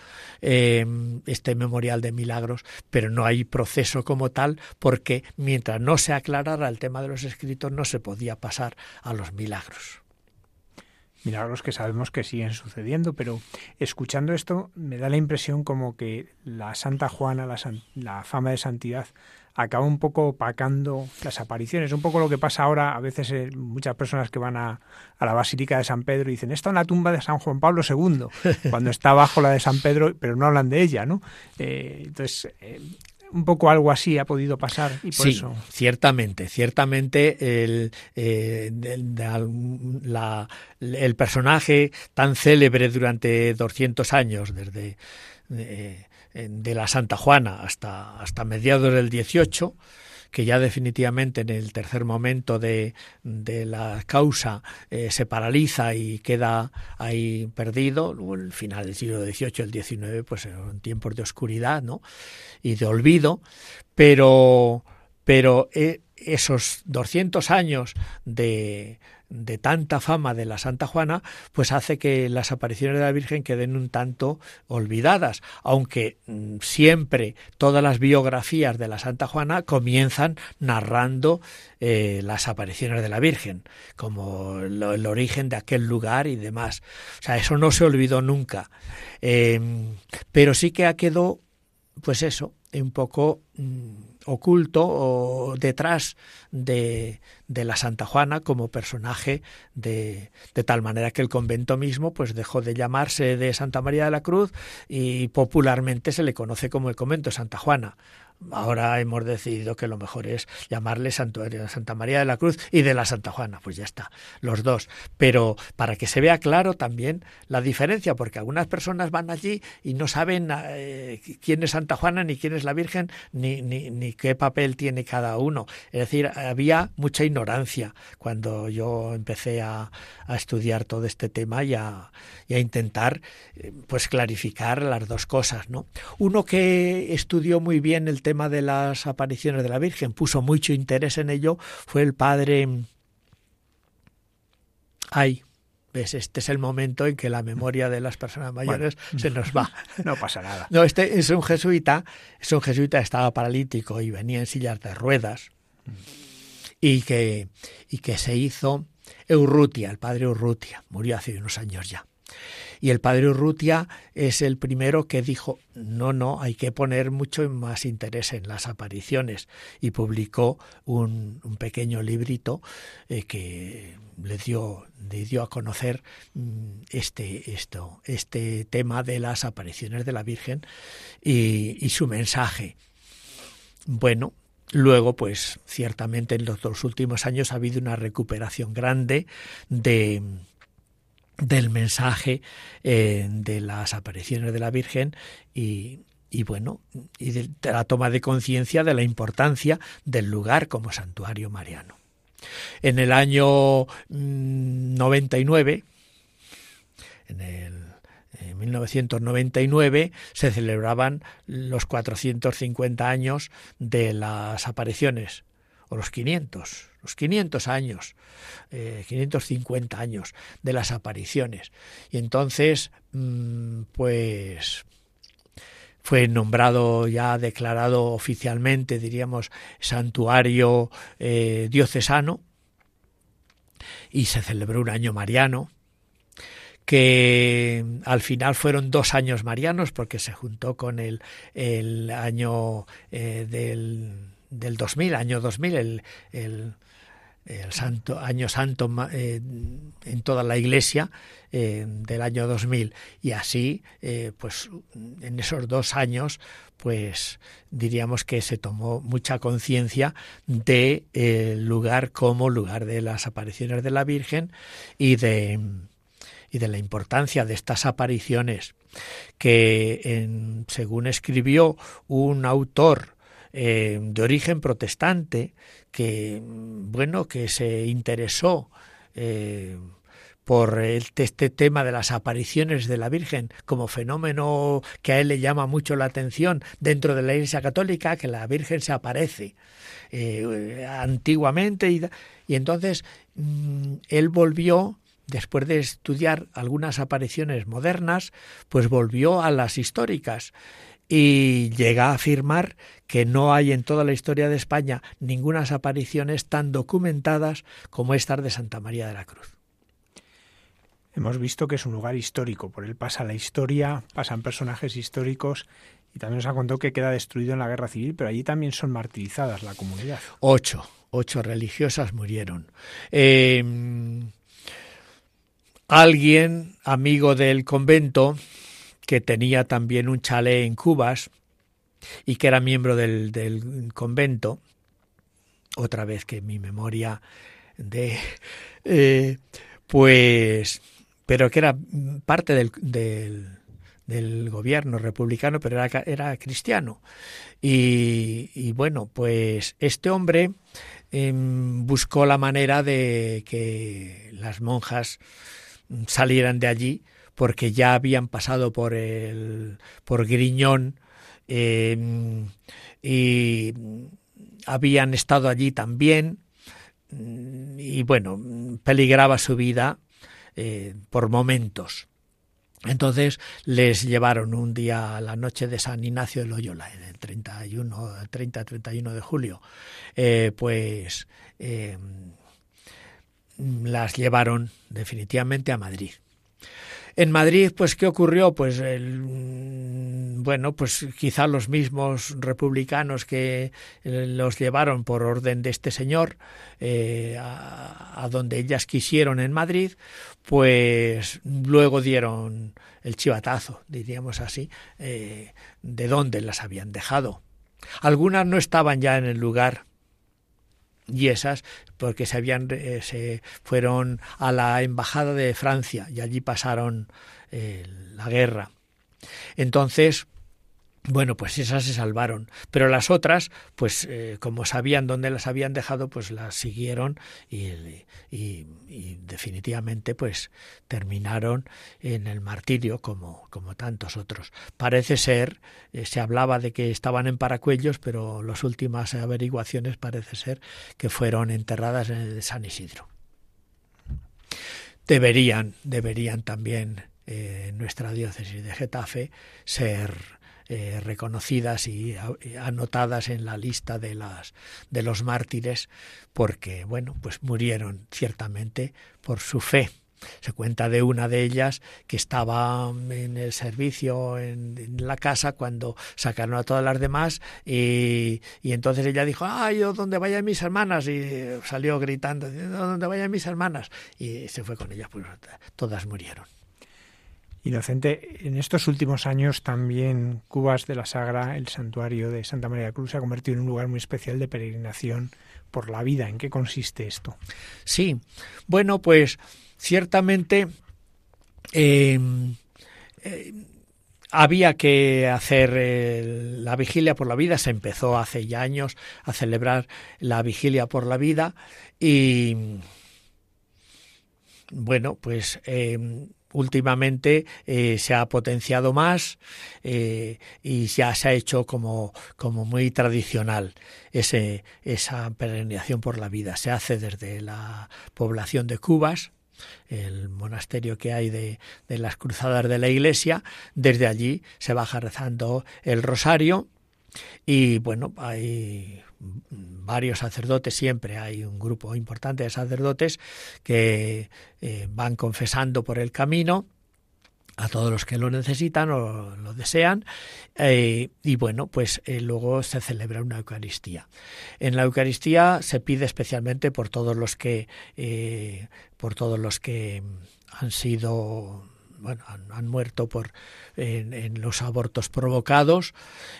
eh, este memorial de milagros, pero no hay proceso como tal, porque mientras no se aclarara el tema de los escritos, no se podía pasar a los milagros. Milagros que sabemos que siguen sucediendo, pero escuchando esto me da la impresión como que la Santa Juana, la, fama de santidad, acaba un poco opacando las apariciones. Un poco lo que pasa ahora, a veces eh, muchas personas que van a, la Basílica de San Pedro dicen, esta es la tumba de San Juan Pablo II, cuando está bajo la de San Pedro, pero no hablan de ella, ¿no? Eh, entonces, eh, un poco algo así ha podido pasar y por sí, ciertamente, ciertamente el, eh, el, personaje tan célebre durante 200 años, desde eh, de la Santa Juana hasta, hasta mediados del 18, que ya definitivamente en el tercer momento de, de la causa eh, se paraliza y queda ahí perdido, el final del siglo XVIII, el XIX, pues en tiempos de oscuridad ¿no? y de olvido, pero, pero eh, esos 200 años de, de tanta fama de la Santa Juana, pues hace que las apariciones de la Virgen queden un tanto olvidadas, aunque mm, siempre todas las biografías de la Santa Juana comienzan narrando eh, las apariciones de la Virgen, como el origen de aquel lugar y demás. O sea, eso no se olvidó nunca. Em, pero sí que ha quedado, pues eso, un poco mm, oculto o detrás de, de, la Santa Juana como personaje de, de, tal manera que el convento mismo pues dejó de llamarse de Santa María de la Cruz y popularmente se le conoce como el convento Santa Juana ahora hemos decidido que lo mejor es llamarle Santuario de Santa María de la Cruz y de la Santa Juana, pues ya está, los dos. Pero para que se vea claro también la diferencia, porque algunas personas van allí y no saben eh, quién es Santa Juana, ni quién es la Virgen, ni, ni, qué papel tiene cada uno. Es decir, había mucha ignorancia cuando yo empecé a, a estudiar todo este tema y a, a intentar eh, pues clarificar las dos cosas. ¿no? Uno que estudió muy bien el tema de las apariciones de la Virgen, puso mucho interés en ello, fue el padre... Ay, ¿Ves? Este es el momento en que la memoria de las personas mayores se nos va. No pasa nada. No, este es un jesuita, es un jesuita, estaba paralítico y venía en sillas de ruedas y que, y que se hizo Urrutia, el padre Urrutia, murió hace unos años ya. Y el padre Urrutia es el primero que dijo, no, no, hay que poner mucho más interés en las apariciones. Y publicó un, pequeño librito eh, que le dio, le dio a conocer mm, este, esto, este tema de las apariciones de la Virgen y, y su mensaje. Bueno, Luego, pues ciertamente en los dos últimos años ha habido una recuperación grande de, del mensaje eh, de las apariciones de la Virgen y, bueno, y de, la toma de conciencia de la importancia del lugar como santuario mariano. En el año 99, mm, en el 1999 se celebraban los 450 años de las apariciones, o los 500, los 500 años, 550 eh, años de las apariciones. Y entonces, mm, pues fue nombrado ya declarado oficialmente, diríamos, santuario eh, diocesano y se celebró un año mariano que al final fueron dos años marianos porque se juntó con el, el año eh, del, del 2000, año 2000, el, el, el santo, año santo eh, en toda la iglesia eh, del año 2000 y así pues en esos dos años pues diríamos que se tomó mucha conciencia de el lugar como lugar de las apariciones de la Virgen y de y de la importancia de estas apariciones que, en, según escribió un autor eh, de origen protestante, que bueno, que se interesó eh, por este tema de las apariciones de la Virgen como fenómeno que a él le llama mucho la atención dentro de la Iglesia Católica, que la Virgen se aparece eh, antiguamente y, y entonces mm, él volvió después de estudiar algunas apariciones modernas, pues volvió a las históricas y llega a afirmar que no hay en toda la historia de España ninguna apariciones tan documentadas como estas de Santa María de la Cruz. Hemos visto que es un lugar histórico, por él pasa la historia, pasan personajes históricos y también nos ha contado que queda destruido en la guerra civil, pero allí también son martirizadas la comunidad. Ocho, ocho religiosas murieron. Em, alguien, amigo del convento, que tenía también un chalet en Cubas y que era miembro del, convento, otra vez que mi memoria de... Eh, pues... pero que era parte del, del, gobierno republicano, pero era, era cristiano. Y, y, bueno, pues este hombre em, buscó la manera de que las monjas salieran de allí porque ya habían pasado por el por Griñón em, y habían estado allí también y bueno peligraba su vida eh, por momentos entonces les llevaron un día a la noche de San Ignacio de Loyola, en el 31, 30-31 de julio, eh, pues em, las llevaron definitivamente a Madrid. En Madrid, pues, ¿qué ocurrió? Pues, el, bueno, pues quizá los mismos republicanos que eh, los llevaron por orden de este señor eh, a, donde ellas quisieron en Madrid, pues luego dieron el chivatazo, diríamos así, eh, de dónde las habían dejado. Algunas no estaban ya en el lugar y esas porque se habían eh, se fueron a la embajada de Francia y allí pasaron eh, la guerra. Entonces, bueno, pues esas se salvaron, pero las otras, pues eh, como sabían dónde las habían dejado, pues las siguieron y, definitivamente pues terminaron en el martirio como, como tantos otros. Parece ser, eh, se hablaba de que estaban en Paracuellos, pero las últimas averiguaciones parece ser que fueron enterradas en el San Isidro. Deberían, deberían también eh, en nuestra diócesis de Getafe ser eh, reconocidas y anotadas en la lista de las de los mártires porque bueno pues murieron ciertamente por su fe se cuenta de una de ellas que estaba en el servicio en, la casa cuando sacaron a todas las demás y, y entonces ella dijo, ay, yo donde vayan mis hermanas y salió gritando, donde vayan mis hermanas y se fue con ellas, pues todas murieron. Inocente, en estos últimos años también Cubas de la Sagra, el santuario de Santa María de Cruz, se ha convertido en un lugar muy especial de peregrinación por la vida. ¿En qué consiste esto? Sí, bueno, pues ciertamente em, eh, había que hacer eh, la vigilia por la vida. Se empezó hace ya años a celebrar la vigilia por la vida y bueno, pues em, últimamente eh, se ha potenciado más eh, y ya se ha hecho como, como muy tradicional ese, esa peregrinación por la vida. Se hace desde la población de Cubas, el monasterio que hay de, de las cruzadas de la iglesia, desde allí se baja rezando el rosario y bueno, hay varios sacerdotes, siempre hay un grupo importante de sacerdotes que eh, van confesando por el camino a todos los que lo necesitan o lo desean eh, y bueno pues eh, luego se celebra una Eucaristía. En la Eucaristía se pide especialmente por todos los que por todos los que han sido bueno, han, muerto por en, los abortos provocados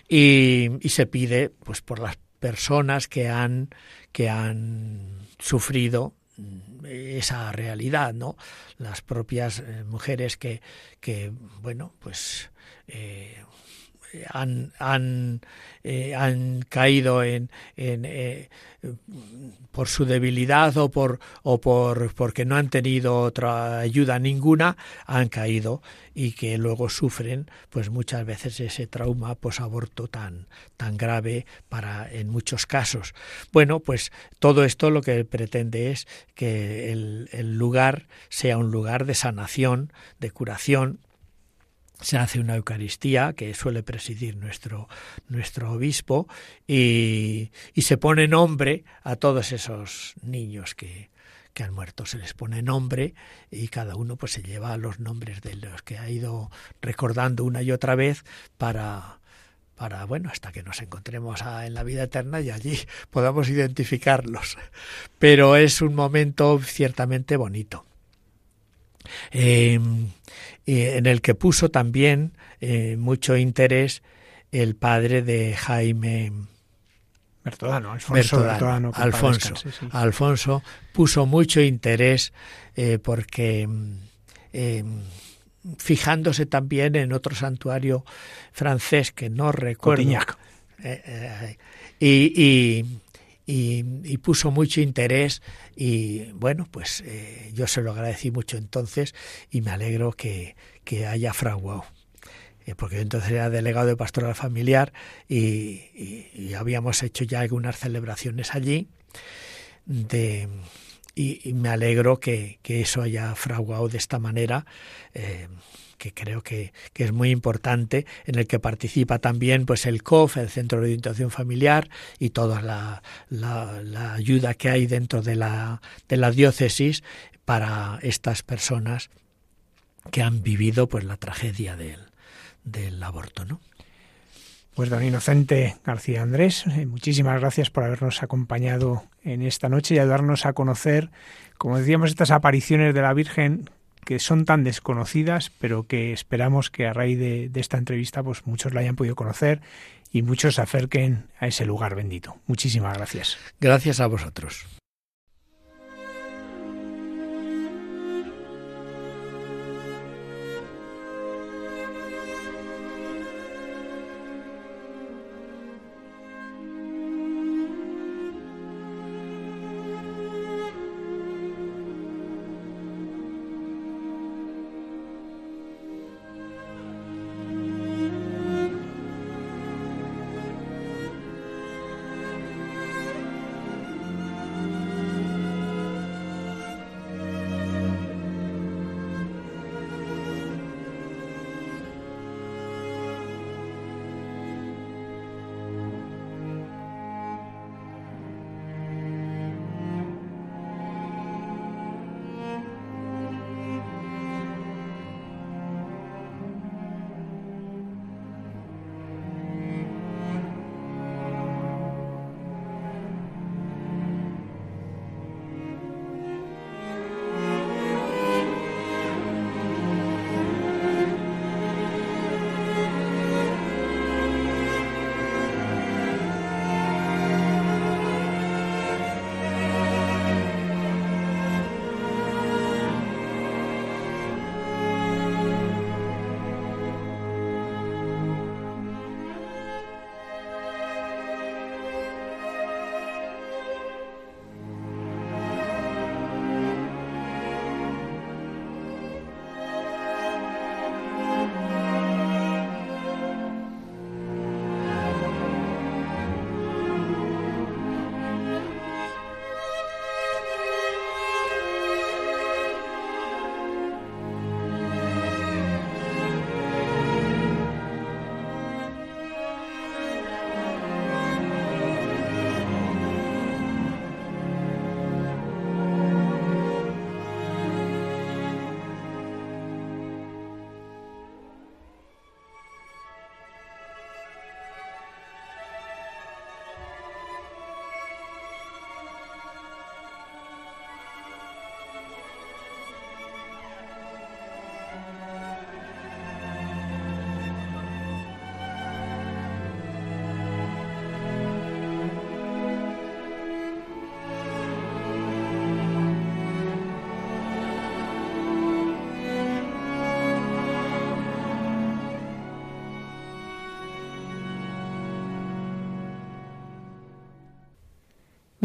y, y, se pide pues por las personas que han, que han sufrido esa realidad, ¿no? Las propias eh, mujeres que, que, bueno, pues eh, han, han, eh, han caído en, en eh, por su debilidad o por o por porque no han tenido otra ayuda ninguna han caído y que luego sufren pues muchas veces ese trauma posaborto tan tan grave para en muchos casos. Bueno pues todo esto lo que pretende es que el, el lugar sea un lugar de sanación de curación se hace una Eucaristía que suele presidir nuestro, nuestro obispo y, y, se pone nombre a todos esos niños que, que han muerto. Se les pone nombre y cada uno pues se lleva los nombres de los que ha ido recordando una y otra vez para, para bueno, hasta que nos encontremos en la vida eterna y allí podamos identificarlos. Pero es un momento ciertamente bonito. Eh, en el que puso también eh, mucho interés el padre de Jaime Bertodano, Alfonso, Bertodano, Alfonso, Alfonso puso mucho interés eh, porque eh, fijándose también en otro santuario francés que no recuerdo y, y, y, puso mucho interés y bueno, pues eh, yo se lo agradecí mucho entonces y me alegro que, que haya fraguado. Eh, porque yo entonces era delegado de pastoral familiar y, habíamos hecho ya algunas celebraciones allí de, y, me alegro que, que, eso haya fraguado de esta manera. Eh, que creo que, es muy importante, en el que participa también pues el COF, el Centro de Orientación Familiar, y toda la, la, ayuda que hay dentro de la, de la diócesis para estas personas que han vivido pues la tragedia del, del aborto, ¿no? Pues don Inocente García Andrés, eh, muchísimas gracias por habernos acompañado en esta noche y ayudarnos a conocer, como decíamos, estas apariciones de la Virgen que son tan desconocidas, pero que esperamos que a raíz de, de, esta entrevista pues muchos la hayan podido conocer y muchos se acerquen a ese lugar bendito. Muchísimas gracias. Gracias a vosotros.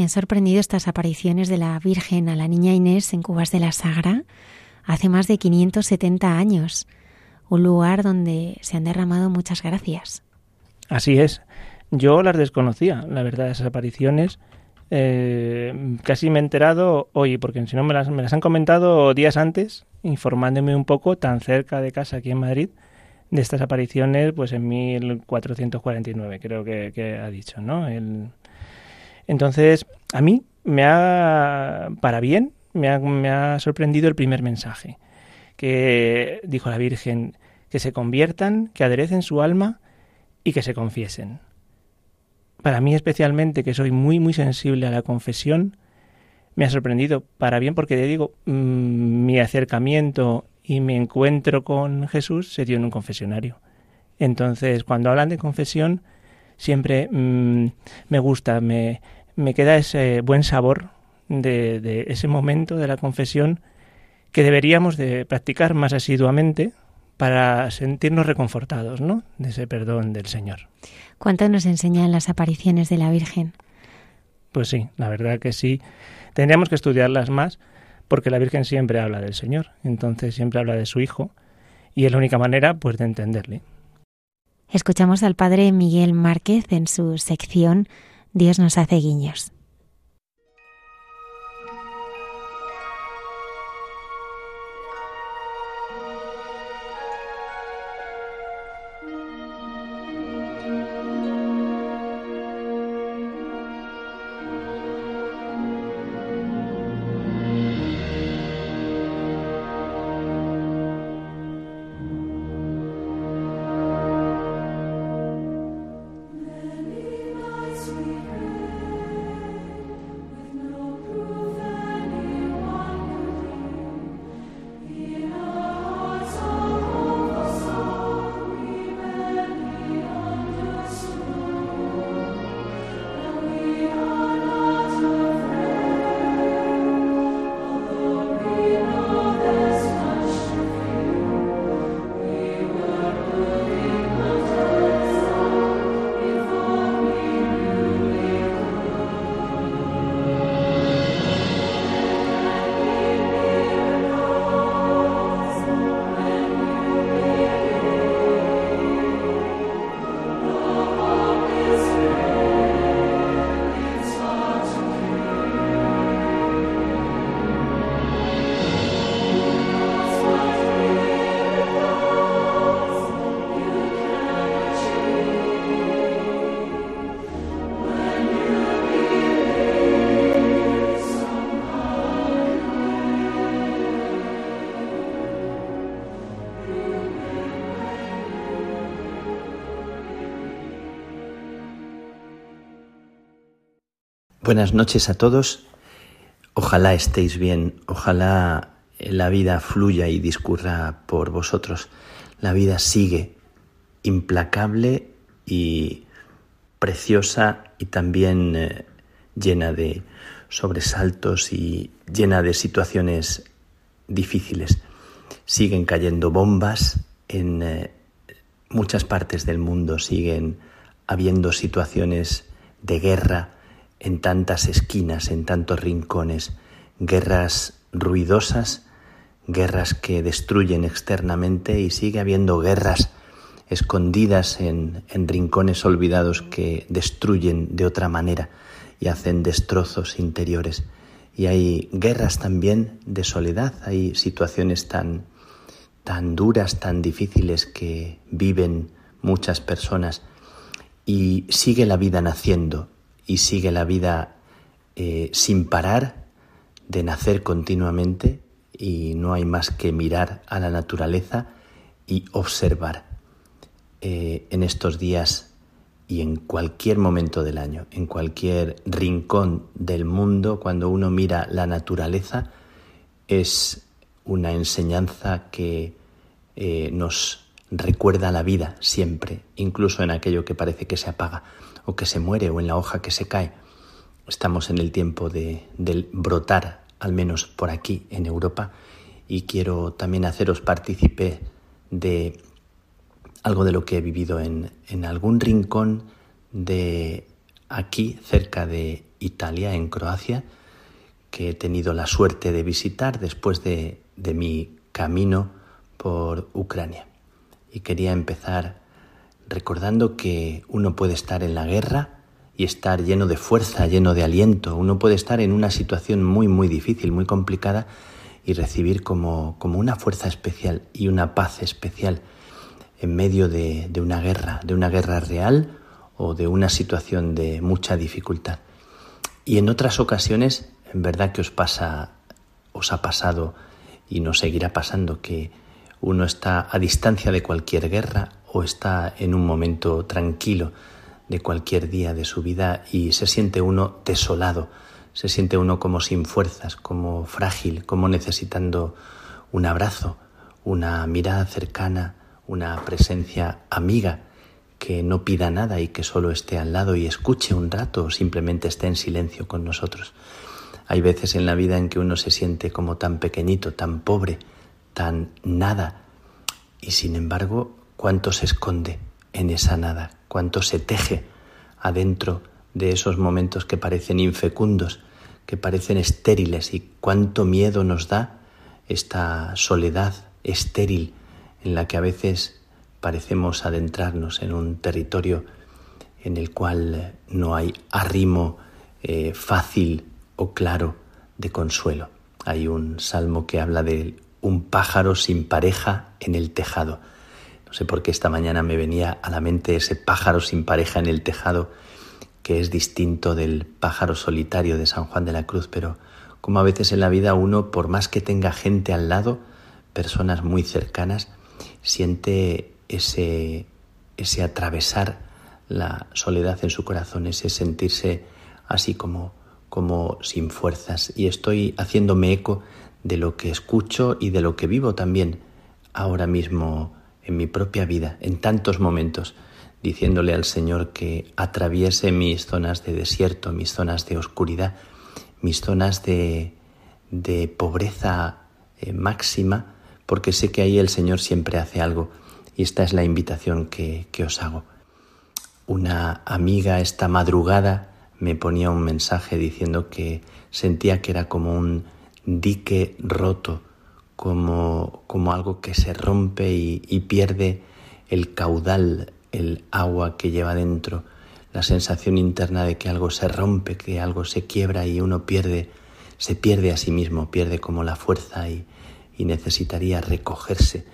Me sorprendido estas apariciones de la Virgen a la niña Inés en Cubas de la Sagra hace más de 570 años, un lugar donde se han derramado muchas gracias. Así es. Yo las desconocía, la verdad, esas apariciones. Eh, casi me he enterado hoy, porque si no me las, me las han comentado días antes, informándome un poco tan cerca de casa aquí en Madrid de estas apariciones, pues en 1449 creo que, ha dicho, ¿no? El, entonces, a mí me ha, para bien, me ha, sorprendido el primer mensaje, que dijo la Virgen, que se conviertan, que aderecen su alma y que se confiesen. Para mí especialmente, que soy muy, muy sensible a la confesión, me ha sorprendido para bien porque, digo, mm, mi acercamiento y mi encuentro con Jesús se dio en un confesionario. Entonces, cuando hablan de confesión, siempre mm, me gusta, me, me queda ese buen sabor de, de, ese momento de la confesión que deberíamos de practicar más asiduamente para sentirnos reconfortados, ¿no? De ese perdón del Señor. ¿Cuánto nos enseñan las apariciones de la Virgen? Pues sí, la verdad que sí. Tendríamos que estudiarlas más porque la Virgen siempre habla del Señor, entonces siempre habla de su Hijo y es la única manera pues de entenderle. Escuchamos al padre Miguel Márquez en su sección Dios nos hace guiños. Buenas noches a todos. Ojalá estéis bien, ojalá la vida fluya y discurra por vosotros. La vida sigue implacable y preciosa y también eh, llena de sobresaltos y llena de situaciones difíciles. Siguen cayendo bombas en eh, muchas partes del mundo, siguen habiendo situaciones de guerra, en tantas esquinas, en tantos rincones, guerras ruidosas, guerras que destruyen externamente y sigue habiendo guerras escondidas en, en, rincones olvidados que destruyen de otra manera y hacen destrozos interiores. Y hay guerras también de soledad, hay situaciones tan, tan duras, tan difíciles que viven muchas personas y sigue la vida naciendo y sigue la vida eh, sin parar de nacer continuamente y no hay más que mirar a la naturaleza y observar eh, en estos días y en cualquier momento del año, en cualquier rincón del mundo, cuando uno mira la naturaleza, es una enseñanza que eh, nos recuerda la vida siempre, incluso en aquello que parece que se apaga que se muere o en la hoja que se cae. Estamos en el tiempo de, del brotar, al menos por aquí en Europa, y quiero también haceros partícipe de algo de lo que he vivido en, en algún rincón de aquí, cerca de Italia, en Croacia, que he tenido la suerte de visitar después de, de mi camino por Ucrania. Y quería empezar recordando que uno puede estar en la guerra y estar lleno de fuerza, lleno de aliento. Uno puede estar en una situación muy, muy difícil, muy complicada y recibir como, como una fuerza especial y una paz especial en medio de, de una guerra, de una guerra real o de una situación de mucha dificultad. Y en otras ocasiones, en verdad que os pasa, os ha pasado y nos seguirá pasando que uno está a distancia de cualquier guerra o está en un momento tranquilo de cualquier día de su vida y se siente uno desolado, se siente uno como sin fuerzas, como frágil, como necesitando un abrazo, una mirada cercana, una presencia amiga que no pida nada y que solo esté al lado y escuche un rato o simplemente esté en silencio con nosotros. Hay veces en la vida en que uno se siente como tan pequeñito, tan pobre, tan nada, y sin embargo, cuánto se esconde en esa nada, cuánto se teje adentro de esos momentos que parecen infecundos, que parecen estériles y cuánto miedo nos da esta soledad estéril en la que a veces parecemos adentrarnos en un territorio en el cual no hay arrimo eh, fácil o claro de consuelo. Hay un salmo que habla de un pájaro sin pareja en el tejado. No sé por qué esta mañana me venía a la mente ese pájaro sin pareja en el tejado, que es distinto del pájaro solitario de San Juan de la Cruz, pero como a veces en la vida uno, por más que tenga gente al lado, personas muy cercanas, siente ese, ese atravesar la soledad en su corazón, ese sentirse así como, como sin fuerzas. Y estoy haciéndome eco de lo que escucho y de lo que vivo también ahora mismo en mi propia vida, en tantos momentos, diciéndole al Señor que atraviese mis zonas de desierto, mis zonas de oscuridad, mis zonas de, de pobreza eh, máxima, porque sé que ahí el Señor siempre hace algo y esta es la invitación que, que os hago. Una amiga esta madrugada me ponía un mensaje diciendo que sentía que era como un dique roto, como, como algo que se rompe y, pierde el caudal, el agua que lleva dentro, la sensación interna de que algo se rompe, que algo se quiebra y uno pierde, se pierde a sí mismo, pierde como la fuerza y, y necesitaría recogerse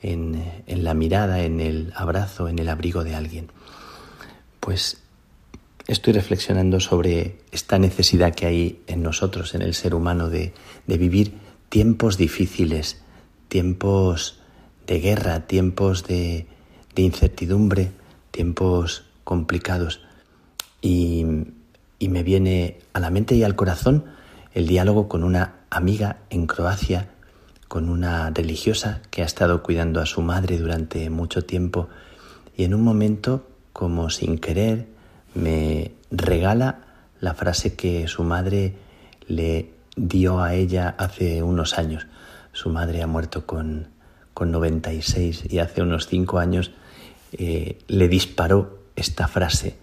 en, en, la mirada, en el abrazo, en el abrigo de alguien. Pues estoy reflexionando sobre esta necesidad que hay en nosotros, en el ser humano, de, de vivir tiempos difíciles, tiempos de guerra, tiempos de, incertidumbre, tiempos complicados. Y, y me viene a la mente y al corazón el diálogo con una amiga en Croacia con una religiosa que ha estado cuidando a su madre durante mucho tiempo y en un momento, como sin querer, me regala la frase que su madre le dio a ella hace unos años. Su madre ha muerto con, con 96 y hace unos cinco años eh, le disparó esta frase.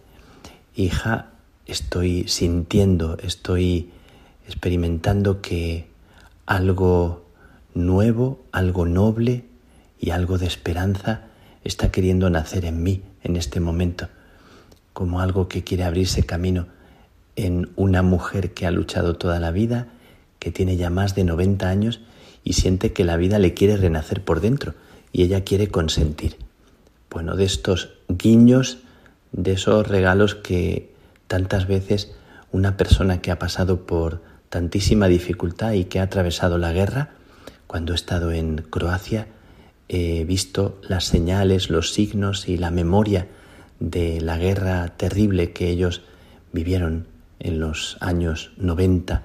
Hija, estoy sintiendo, estoy experimentando que algo nuevo, algo noble y algo de esperanza está queriendo nacer en mí en este momento, como algo que quiere abrirse camino en una mujer que ha luchado toda la vida, que tiene ya más de 90 años y siente que la vida le quiere renacer por dentro y ella quiere consentir. Bueno, de estos guiños, de esos regalos que tantas veces una persona que ha pasado por tantísima dificultad y que ha atravesado la guerra, cuando he estado en Croacia he visto las señales, los signos y la memoria de la guerra terrible que ellos vivieron en los años 90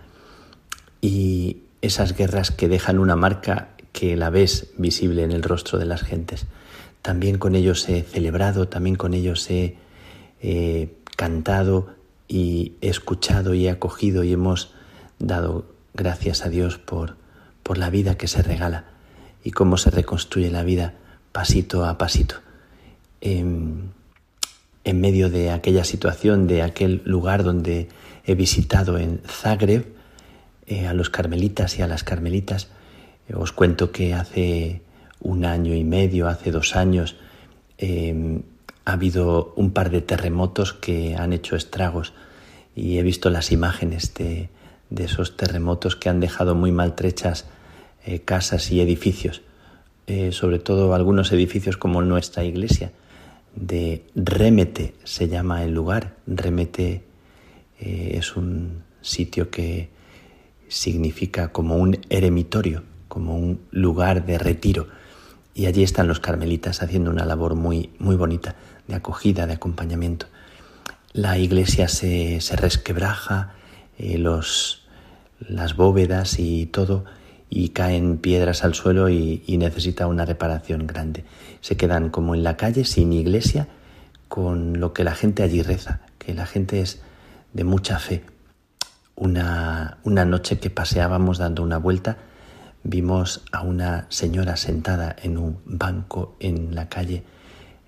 y esas guerras que dejan una marca que la ves visible en el rostro de las gentes. También con ellos he celebrado, también con ellos he eh, cantado y he escuchado y he acogido y hemos dado gracias a Dios por por la vida que se regala y cómo se reconstruye la vida pasito a pasito. En, en medio de aquella situación, de aquel lugar donde he visitado en Zagreb eh, a los carmelitas y a las carmelitas. Eh, os cuento que hace un año y medio, hace dos años, em, ha habido un par de terremotos que han hecho estragos y he visto las imágenes de, esos terremotos que han dejado muy maltrechas eh, casas y edificios, sobre todo algunos edificios como nuestra iglesia, de Remete se llama el lugar. Remete es un sitio que significa como un eremitorio, como un lugar de retiro. Y allí están los carmelitas haciendo una labor muy, muy bonita de acogida, de acompañamiento. La iglesia se, resquebraja, eh, los, las bóvedas y todo, y caen piedras al suelo y, y necesita una reparación grande. Se quedan como en la calle, sin iglesia, con lo que la gente allí reza, que la gente es de mucha fe, una, noche que paseábamos dando una vuelta, vimos a una señora sentada en un banco en la calle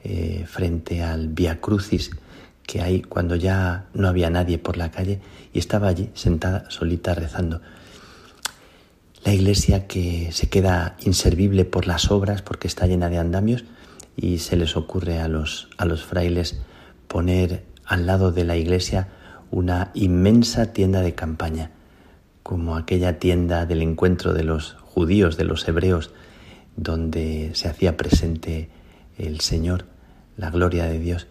eh, frente al Via Crucis que hay cuando ya no había nadie por la calle y estaba allí sentada solita rezando. La iglesia que se queda inservible por las obras porque está llena de andamios y se les ocurre a los, a los frailes poner al lado de la iglesia una inmensa tienda de campaña, como aquella tienda del encuentro de los judíos, de los hebreos, donde se hacía presente el Señor, la gloria de Dios,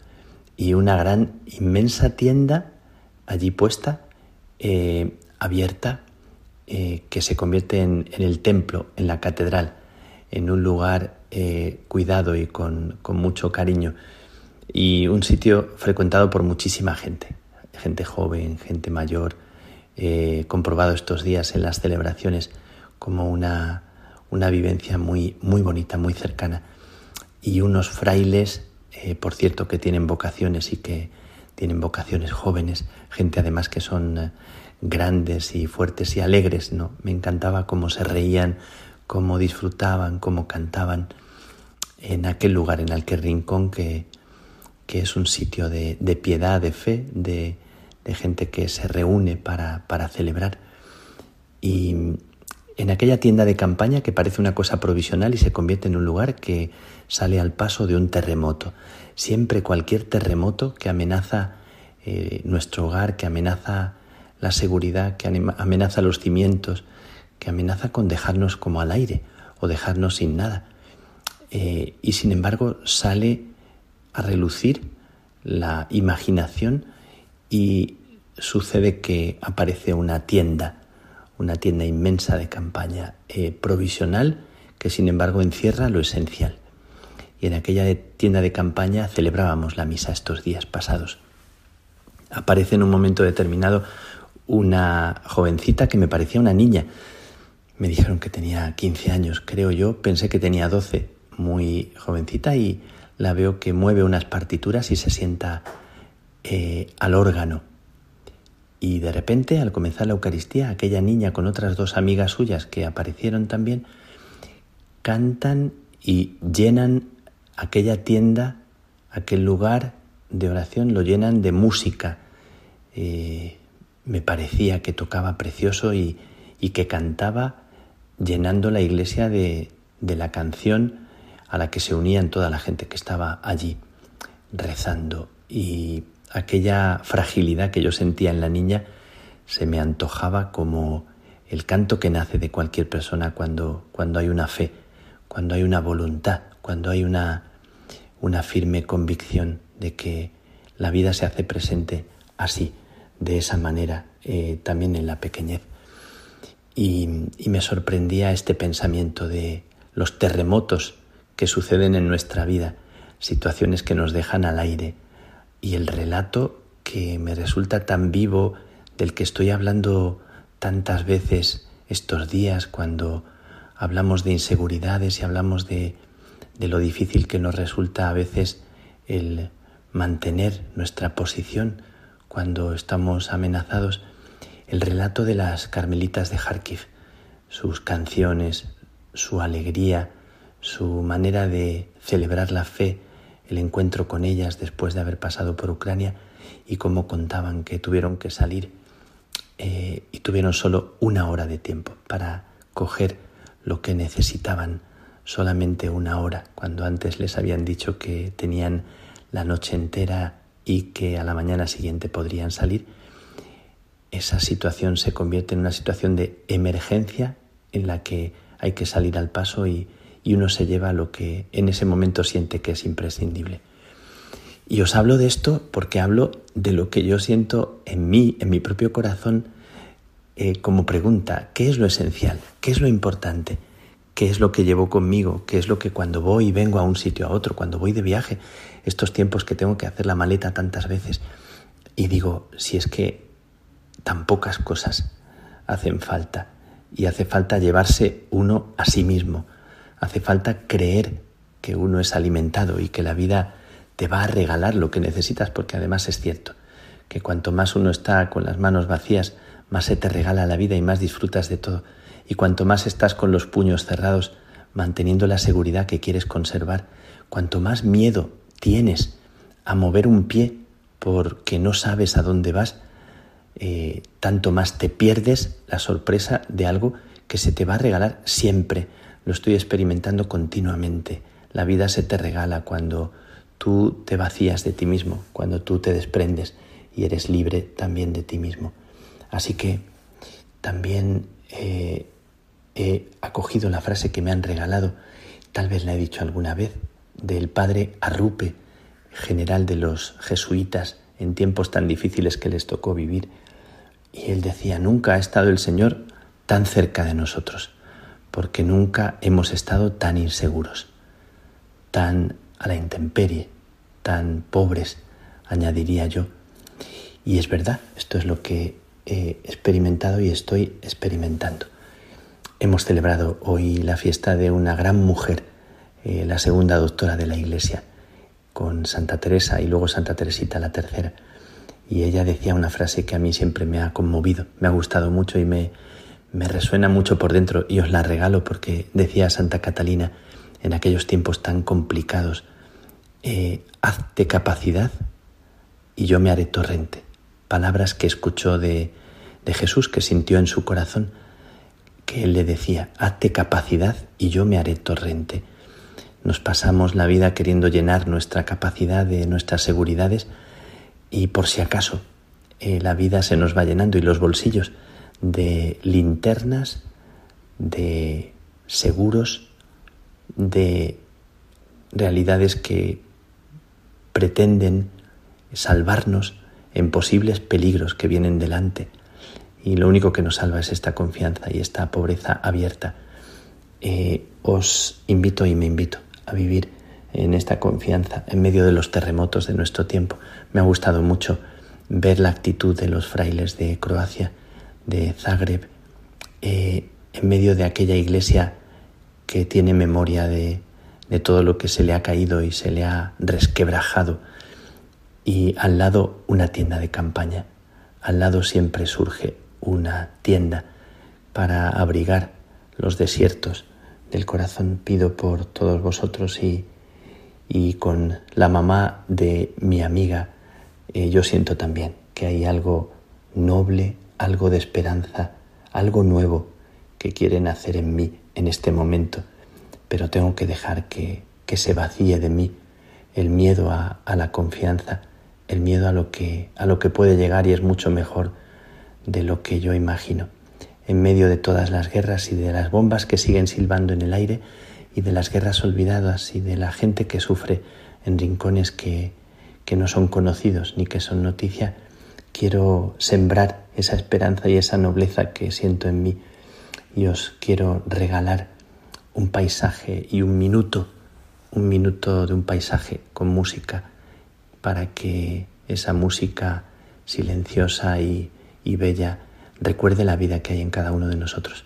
y una gran, inmensa tienda allí puesta, eh, abierta, eh, que se convierte en, el templo, en la catedral, en un lugar eh, cuidado y con mucho cariño, y un sitio frecuentado por muchísima gente gente joven, gente mayor, eh, comprobado estos días en las celebraciones como una, una vivencia muy, muy bonita, muy cercana. Y unos frailes, eh, por cierto, que tienen vocaciones y que tienen vocaciones jóvenes, gente además que son eh, grandes y fuertes y alegres, ¿no? Me encantaba cómo se reían, cómo disfrutaban, cómo cantaban en aquel lugar, en aquel rincón que, que es un sitio de, de piedad, de fe, de, de gente que se reúne para, para celebrar. Y en aquella tienda de campaña que parece una cosa provisional y se convierte en un lugar que sale al paso de un terremoto. Siempre cualquier terremoto que amenaza eh, nuestro hogar, que amenaza la seguridad, que amenaza los cimientos, que amenaza con dejarnos como al aire o dejarnos sin nada. Eh, y sin embargo sale a relucir la imaginación y sucede que aparece una tienda, una tienda inmensa de campaña eh, provisional que sin embargo encierra lo esencial. Y en aquella tienda de campaña celebrábamos la misa estos días pasados. Aparece en un momento determinado una jovencita que me parecía una niña. Me dijeron que tenía 15 años, creo yo, pensé que tenía 12, muy jovencita y la veo que mueve unas partituras y se sienta eh, al órgano. Y de repente, al comenzar la Eucaristía, aquella niña con otras dos amigas suyas que aparecieron también, cantan y llenan aquella tienda, aquel lugar de oración, lo llenan de música. Eh, me parecía que tocaba precioso y, que cantaba llenando la iglesia de, de la canción a la que se unían toda la gente que estaba allí rezando. Y aquella fragilidad que yo sentía en la niña se me antojaba como el canto que nace de cualquier persona cuando, cuando hay una fe, cuando hay una voluntad, cuando hay una, una firme convicción de que la vida se hace presente así, de esa manera, eh, también en la pequeñez. Y, y me sorprendía este pensamiento de los terremotos que suceden en nuestra vida, situaciones que nos dejan al aire, y el relato que me resulta tan vivo, del que estoy hablando tantas veces estos días cuando hablamos de inseguridades y hablamos de, de lo difícil que nos resulta a veces el mantener nuestra posición cuando estamos amenazados, el relato de las carmelitas de Kharkiv, sus canciones, su alegría, su manera de celebrar la fe, el encuentro con ellas después de haber pasado por Ucrania y cómo contaban que tuvieron que salir eh, y tuvieron solo una hora de tiempo para coger lo que necesitaban, solamente una hora, cuando antes les habían dicho que tenían la noche entera y que a la mañana siguiente podrían salir, esa situación se convierte en una situación de emergencia en la que hay que salir al paso y, y uno se lleva lo que en ese momento siente que es imprescindible. Y os hablo de esto porque hablo de lo que yo siento en mí, en mi propio corazón, eh, como pregunta, ¿qué es lo esencial? ¿Qué es lo importante? ¿Qué es lo que llevo conmigo? ¿Qué es lo que cuando voy y vengo a un sitio a otro, cuando voy de viaje, estos tiempos que tengo que hacer la maleta tantas veces? Y digo, si es que tan pocas cosas hacen falta y hace falta llevarse uno a sí mismo, hace falta creer que uno es alimentado y que la vida te va a regalar lo que necesitas, porque además es cierto que cuanto más uno está con las manos vacías, más se te regala la vida y más disfrutas de todo. Y cuanto más estás con los puños cerrados, manteniendo la seguridad que quieres conservar, cuanto más miedo tienes a mover un pie porque no sabes a dónde vas, eh, tanto más te pierdes la sorpresa de algo que se te va a regalar siempre. Lo estoy experimentando continuamente. La vida se te regala cuando tú te vacías de ti mismo, cuando tú te desprendes y eres libre también de ti mismo. Así que también eh, he acogido la frase que me han regalado, tal vez la he dicho alguna vez, del padre Arrupe, general de los jesuitas en tiempos tan difíciles que les tocó vivir. Y él decía, nunca ha estado el Señor tan cerca de nosotros, porque nunca hemos estado tan inseguros, tan a la intemperie, tan pobres, añadiría yo. Y es verdad, esto es lo que he experimentado y estoy experimentando. Hemos celebrado hoy la fiesta de una gran mujer, eh, la segunda doctora de la Iglesia, con Santa Teresa y luego Santa Teresita la tercera. Y ella decía una frase que a mí siempre me ha conmovido, me ha gustado mucho y me, me resuena mucho por dentro y os la regalo porque decía Santa Catalina en aquellos tiempos tan complicados, eh, hazte capacidad y yo me haré torrente. Palabras que escuchó de, de Jesús, que sintió en su corazón, que él le decía, hazte capacidad y yo me haré torrente. Nos pasamos la vida queriendo llenar nuestra capacidad de nuestras seguridades y por si acaso eh, la vida se nos va llenando y los bolsillos de linternas, de seguros, de realidades que pretenden salvarnos en posibles peligros que vienen delante. Y lo único que nos salva es esta confianza y esta pobreza abierta. Eh, os invito y me invito a vivir en esta confianza en medio de los terremotos de nuestro tiempo. Me ha gustado mucho ver la actitud de los frailes de Croacia, de Zagreb, eh, en medio de aquella iglesia que tiene memoria de, de todo lo que se le ha caído y se le ha resquebrajado. Y al lado una tienda de campaña. Al lado siempre surge una tienda para abrigar los desiertos del corazón. Pido por todos vosotros y, y con la mamá de mi amiga, eh, yo siento también que hay algo noble, algo de esperanza, algo nuevo que quieren hacer en mí en este momento pero tengo que dejar que, se vacíe de mí el miedo a, la confianza, el miedo a lo, que, a lo que puede llegar y es mucho mejor de lo que yo imagino. En medio de todas las guerras y de las bombas que siguen silbando en el aire y de las guerras olvidadas y de la gente que sufre en rincones que, que no son conocidos ni que son noticia, quiero sembrar esa esperanza y esa nobleza que siento en mí y os quiero regalar un paisaje y un minuto, un minuto de un paisaje con música, para que esa música silenciosa y, y bella recuerde la vida que hay en cada uno de nosotros.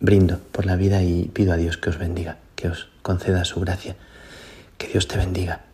Brindo por la vida y pido a Dios que os bendiga, que os conceda su gracia. Que Dios te bendiga.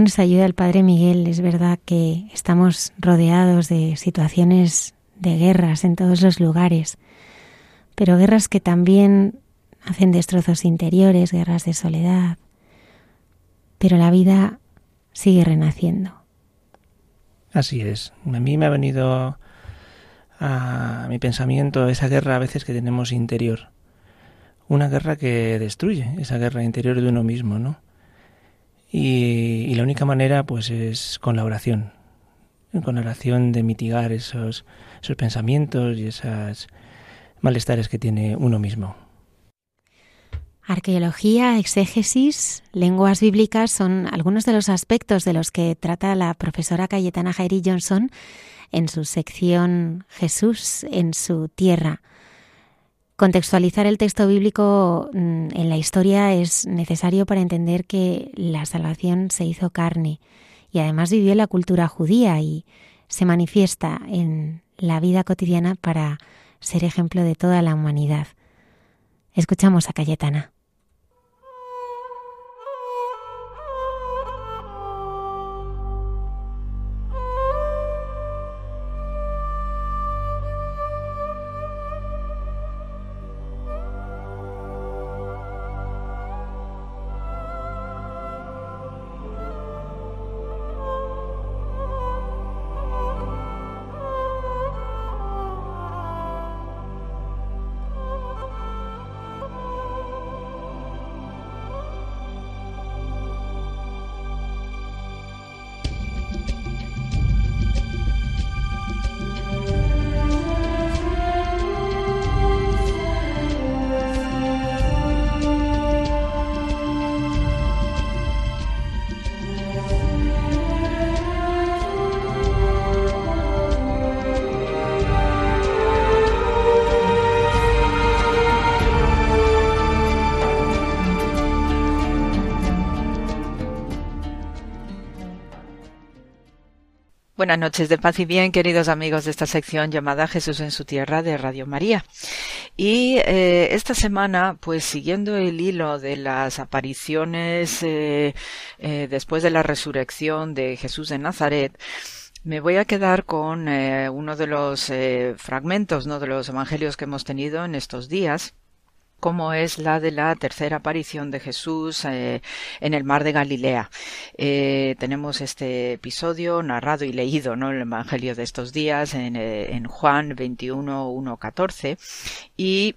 Nos ayuda el Padre Miguel. Es verdad que estamos rodeados de situaciones de guerras en todos los lugares, pero guerras que también hacen destrozos interiores, guerras de soledad. Pero la vida sigue renaciendo. Así es. A mí me ha venido a mi pensamiento esa guerra a veces que tenemos interior. Una guerra que destruye, esa guerra interior de uno mismo, ¿no? Y, la única manera, pues, es con la oración. Con la oración de mitigar esos, esos pensamientos y esos malestares que tiene uno mismo. Arqueología, exégesis, lenguas bíblicas son algunos de los aspectos de los que trata la profesora Cayetana Jairi Johnson en su sección Jesús en su tierra. Contextualizar el texto bíblico mm, en la historia es necesario para entender que la salvación se hizo carne y además vivió la cultura judía y se manifiesta en la vida cotidiana para ser ejemplo de toda la humanidad. Escuchamos a Cayetana. Buenas noches de paz y bien, queridos amigos de esta sección llamada Jesús en su tierra de Radio María. Y eh, esta semana, pues siguiendo el hilo de las apariciones eh, eh, después de la resurrección de Jesús de Nazaret, me voy a quedar con uno de los fragmentos, ¿no? de los evangelios que hemos tenido en estos días como es la de la tercera aparición de Jesús eh, en el mar de Galilea. Eh, tenemos este episodio narrado y leído ¿no? en el Evangelio de estos días en, eh, en Juan 21, 1, 14 y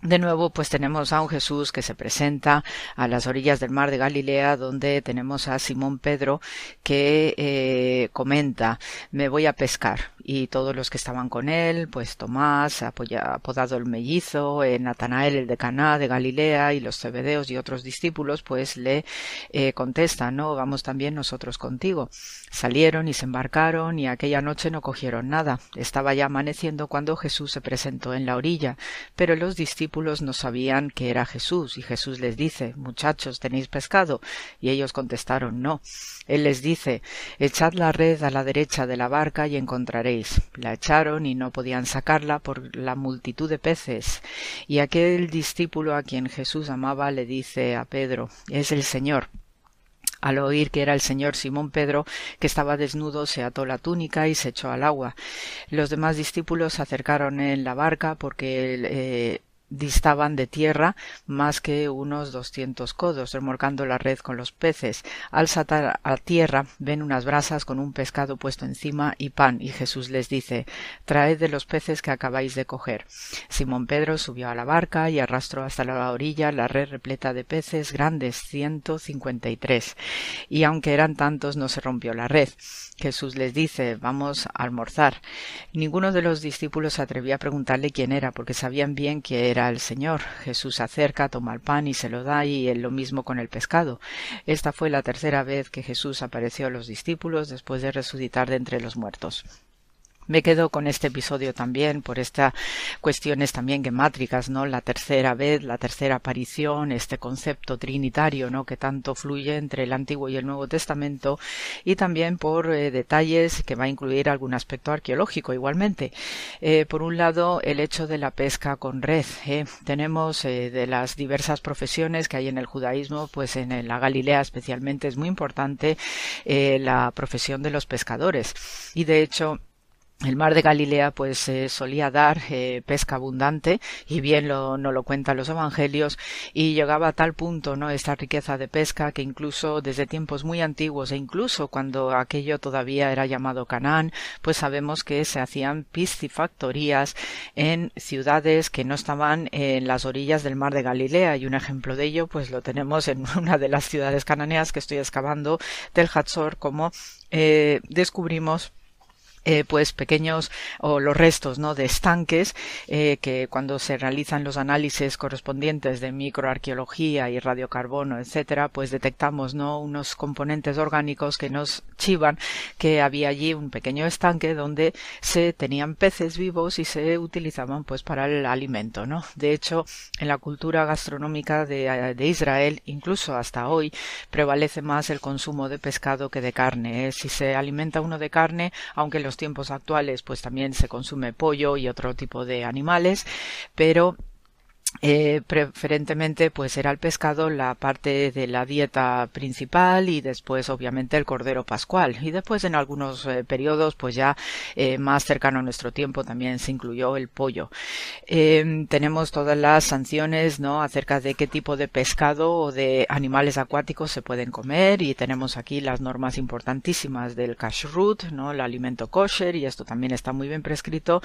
de nuevo, pues tenemos a un Jesús que se presenta a las orillas del mar de Galilea, donde tenemos a Simón Pedro que comenta, me voy a pescar. Y todos los que estaban con él, pues Tomás, apodado el mellizo, eh, Natanael el de Caná de Galilea y los Cebedeos y otros discípulos, pues le eh, contestan, no, vamos también nosotros contigo. Salieron y se embarcaron y aquella noche no cogieron nada. Estaba ya amaneciendo cuando Jesús se presentó en la orilla, pero los discípulos no sabían que era Jesús, y Jesús les dice Muchachos, ¿tenéis pescado? Y ellos contestaron No. Él les dice Echad la red a la derecha de la barca y encontraréis. La echaron y no podían sacarla por la multitud de peces. Y aquel discípulo a quien Jesús amaba le dice a Pedro Es el Señor. Al oír que era el señor Simón Pedro, que estaba desnudo, se ató la túnica y se echó al agua. Los demás discípulos se acercaron en la barca porque eh, distaban de tierra más que unos doscientos codos, remorcando la red con los peces. Al saltar a tierra ven unas brasas con un pescado puesto encima y pan, y Jesús les dice Traed de los peces que acabáis de coger. Simón Pedro subió a la barca y arrastró hasta la orilla la red repleta de peces grandes, ciento cincuenta y tres. Y aunque eran tantos, no se rompió la red. Jesús les dice Vamos a almorzar. Ninguno de los discípulos atrevía a preguntarle quién era, porque sabían bien que era el Señor. Jesús acerca, toma el pan y se lo da y él lo mismo con el pescado. Esta fue la tercera vez que Jesús apareció a los discípulos después de resucitar de entre los muertos. Me quedo con este episodio también por estas cuestiones también gemátricas, ¿no? La tercera vez, la tercera aparición, este concepto trinitario, ¿no? Que tanto fluye entre el Antiguo y el Nuevo Testamento y también por eh, detalles que va a incluir algún aspecto arqueológico igualmente. Eh, por un lado, el hecho de la pesca con red. ¿eh? Tenemos de las diversas profesiones que hay en el judaísmo, pues en la Galilea especialmente es muy importante la profesión de los pescadores. Y de hecho, el mar de Galilea pues eh, solía dar eh, pesca abundante y bien lo, no lo cuentan los evangelios y llegaba a tal punto no esta riqueza de pesca que incluso desde tiempos muy antiguos e incluso cuando aquello todavía era llamado Canaán pues sabemos que se hacían piscifactorías en ciudades que no estaban en las orillas del mar de Galilea y un ejemplo de ello pues lo tenemos en una de las ciudades cananeas que estoy excavando del Hatzor como eh, descubrimos eh, pues pequeños o los restos no de estanques eh, que cuando se realizan los análisis correspondientes de microarqueología y radiocarbono etcétera pues detectamos no unos componentes orgánicos que nos chivan que había allí un pequeño estanque donde se tenían peces vivos y se utilizaban pues para el alimento no de hecho en la cultura gastronómica de, de Israel incluso hasta hoy prevalece más el consumo de pescado que de carne ¿eh? si se alimenta uno de carne aunque los tiempos actuales pues también se consume pollo y otro tipo de animales, pero eh, preferentemente pues era el pescado la parte de la dieta principal y después obviamente el cordero pascual. Y después en algunos eh, periodos pues ya eh, más cercano a nuestro tiempo también se incluyó el pollo. Em, tenemos todas las sanciones no acerca de qué tipo de pescado o de animales acuáticos se pueden comer y tenemos aquí las normas importantísimas del kashrut no el alimento kosher y esto también está muy bien prescrito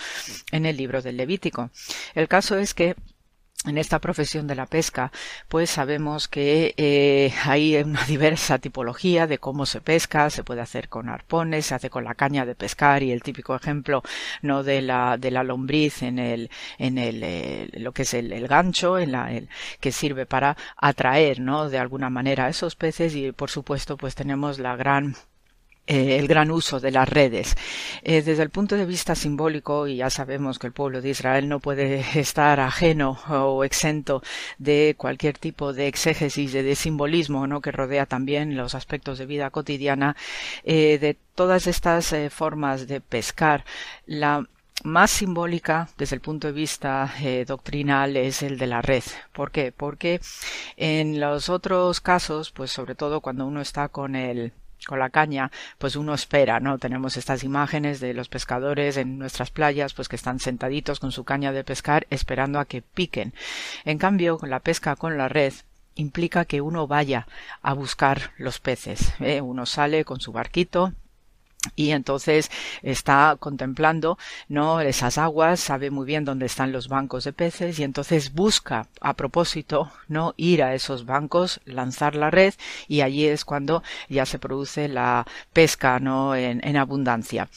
en el libro del Levítico. El caso es que en esta profesión de la pesca, pues sabemos que eh, hay una diversa tipología de cómo se pesca, se puede hacer con arpones, se hace con la caña de pescar y el típico ejemplo no de la de la lombriz en el en el eh, lo que es el, gancho, en la el, que sirve para atraer, no de alguna manera a esos peces y por supuesto pues tenemos la gran eh, el gran uso de las redes. Eh, desde el punto de vista simbólico, y ya sabemos que el pueblo de Israel no puede estar ajeno o exento de cualquier tipo de exégesis, de, simbolismo, ¿no? que rodea también los aspectos de vida cotidiana, eh, de todas estas formas de pescar, la más simbólica desde el punto de vista doctrinal es el de la red. ¿Por qué? Porque en los otros casos, pues sobre todo cuando uno está con el con la caña, pues uno espera, ¿no? Tenemos estas imágenes de los pescadores en nuestras playas, pues que están sentaditos con su caña de pescar esperando a que piquen. En cambio, la pesca con la red, implica que uno vaya a buscar los peces. ¿eh? Uno sale con su barquito, y entonces está contemplando no esas aguas sabe muy bien dónde están los bancos de peces y entonces busca a propósito no ir a esos bancos lanzar la red y allí es cuando ya se produce la pesca no en, abundancia.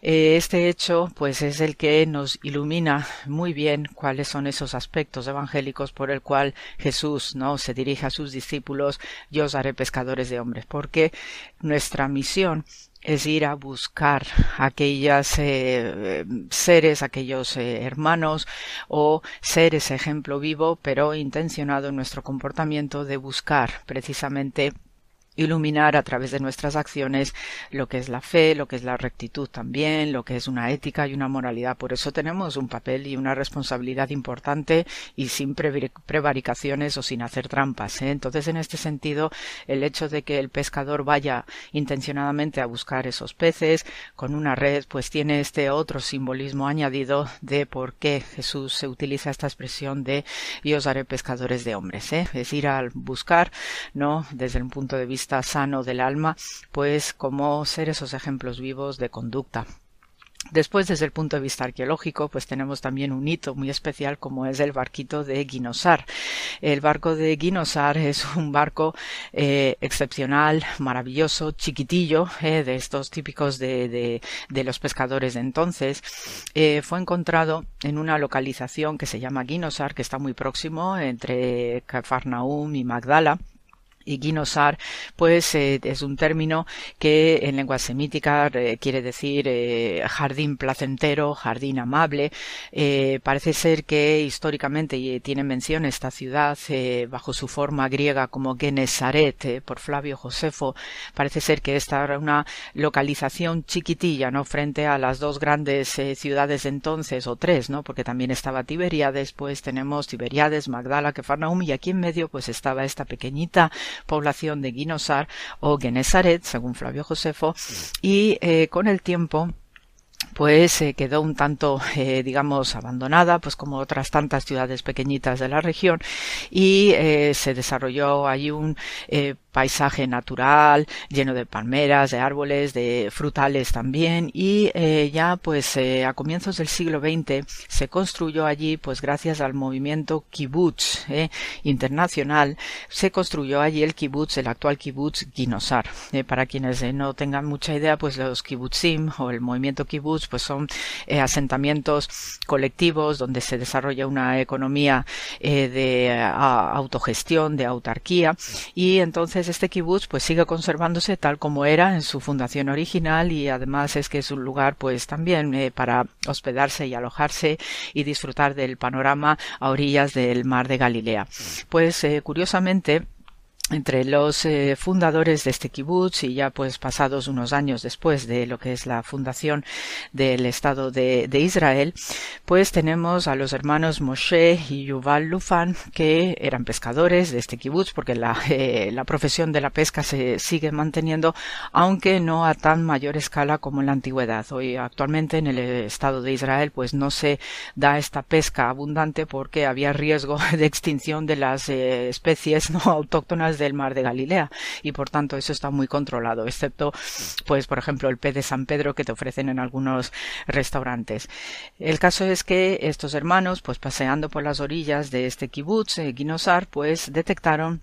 Eh, este hecho pues es el que nos ilumina muy bien cuáles son esos aspectos evangélicos por el cual Jesús no se dirige a sus discípulos yo os haré pescadores de hombres porque nuestra misión es ir a buscar aquellas eh, seres, aquellos eh, hermanos o seres ejemplo vivo, pero intencionado en nuestro comportamiento de buscar precisamente iluminar a través de nuestras acciones lo que es la fe, lo que es la rectitud también, lo que es una ética y una moralidad. Por eso tenemos un papel y una responsabilidad importante y sin prevaricaciones o sin hacer trampas. ¿eh? Entonces, en este sentido, el hecho de que el pescador vaya intencionadamente a buscar esos peces con una red, pues tiene este otro simbolismo añadido de por qué Jesús se utiliza esta expresión de yo os haré pescadores de hombres. ¿eh? Es ir a buscar, ¿no? Desde un punto de vista sano del alma, pues como ser esos ejemplos vivos de conducta. Después, desde el punto de vista arqueológico, pues tenemos también un hito muy especial como es el barquito de Guinosar. El barco de Guinosar es un barco eh, excepcional, maravilloso, chiquitillo, eh, de estos típicos de, los pescadores de entonces. Eh, fue encontrado en una localización que se llama Guinosar, que está muy próximo entre Cafarnaum y Magdala y ginosar, pues eh, es un término que en lengua semítica eh, quiere decir eh, jardín placentero, jardín amable. parece ser que históricamente tiene mención esta ciudad bajo su forma griega como Genesaret por Flavio Josefo. Parece ser que esta era una localización chiquitilla, ¿no? Frente a las dos grandes ciudades de entonces o tres, ¿no? Porque también estaba Tiberiades, pues tenemos Tiberiades, Magdala, Kefarnaum y aquí en medio pues estaba esta pequeñita población de Guinosar o Genesaret, según Flavio Josefo, y eh, con el tiempo pues eh, quedó un tanto, eh, digamos, abandonada, pues como otras tantas ciudades pequeñitas de la región, y se desarrolló allí un paisaje natural, lleno de palmeras, de árboles, de frutales también, y eh, ya pues eh, a comienzos del siglo XX se construyó allí, pues gracias al movimiento kibbutz eh, internacional, se construyó allí el kibbutz, el actual kibbutz Ginosar. para quienes no tengan mucha idea, pues los kibbutzim o el movimiento kibbutz, pues son asentamientos colectivos donde se desarrolla una economía de autogestión, de autarquía, y entonces este kibutz pues sigue conservándose tal como era en su fundación original y además es que es un lugar pues también eh, para hospedarse y alojarse y disfrutar del panorama a orillas del mar de Galilea. Pues eh, curiosamente entre los eh, fundadores de este kibutz y ya pues pasados unos años después de lo que es la fundación del Estado de, Israel, pues tenemos a los hermanos Moshe y Yuval Lufan que eran pescadores de este kibutz porque la, eh, la profesión de la pesca se sigue manteniendo aunque no a tan mayor escala como en la antigüedad. Hoy actualmente en el Estado de Israel pues no se da esta pesca abundante porque había riesgo de extinción de las eh, especies no autóctonas del mar de Galilea y por tanto eso está muy controlado, excepto pues por ejemplo el pez de San Pedro que te ofrecen en algunos restaurantes. El caso es que estos hermanos pues paseando por las orillas de este kibutz, eh, Ginosar, pues detectaron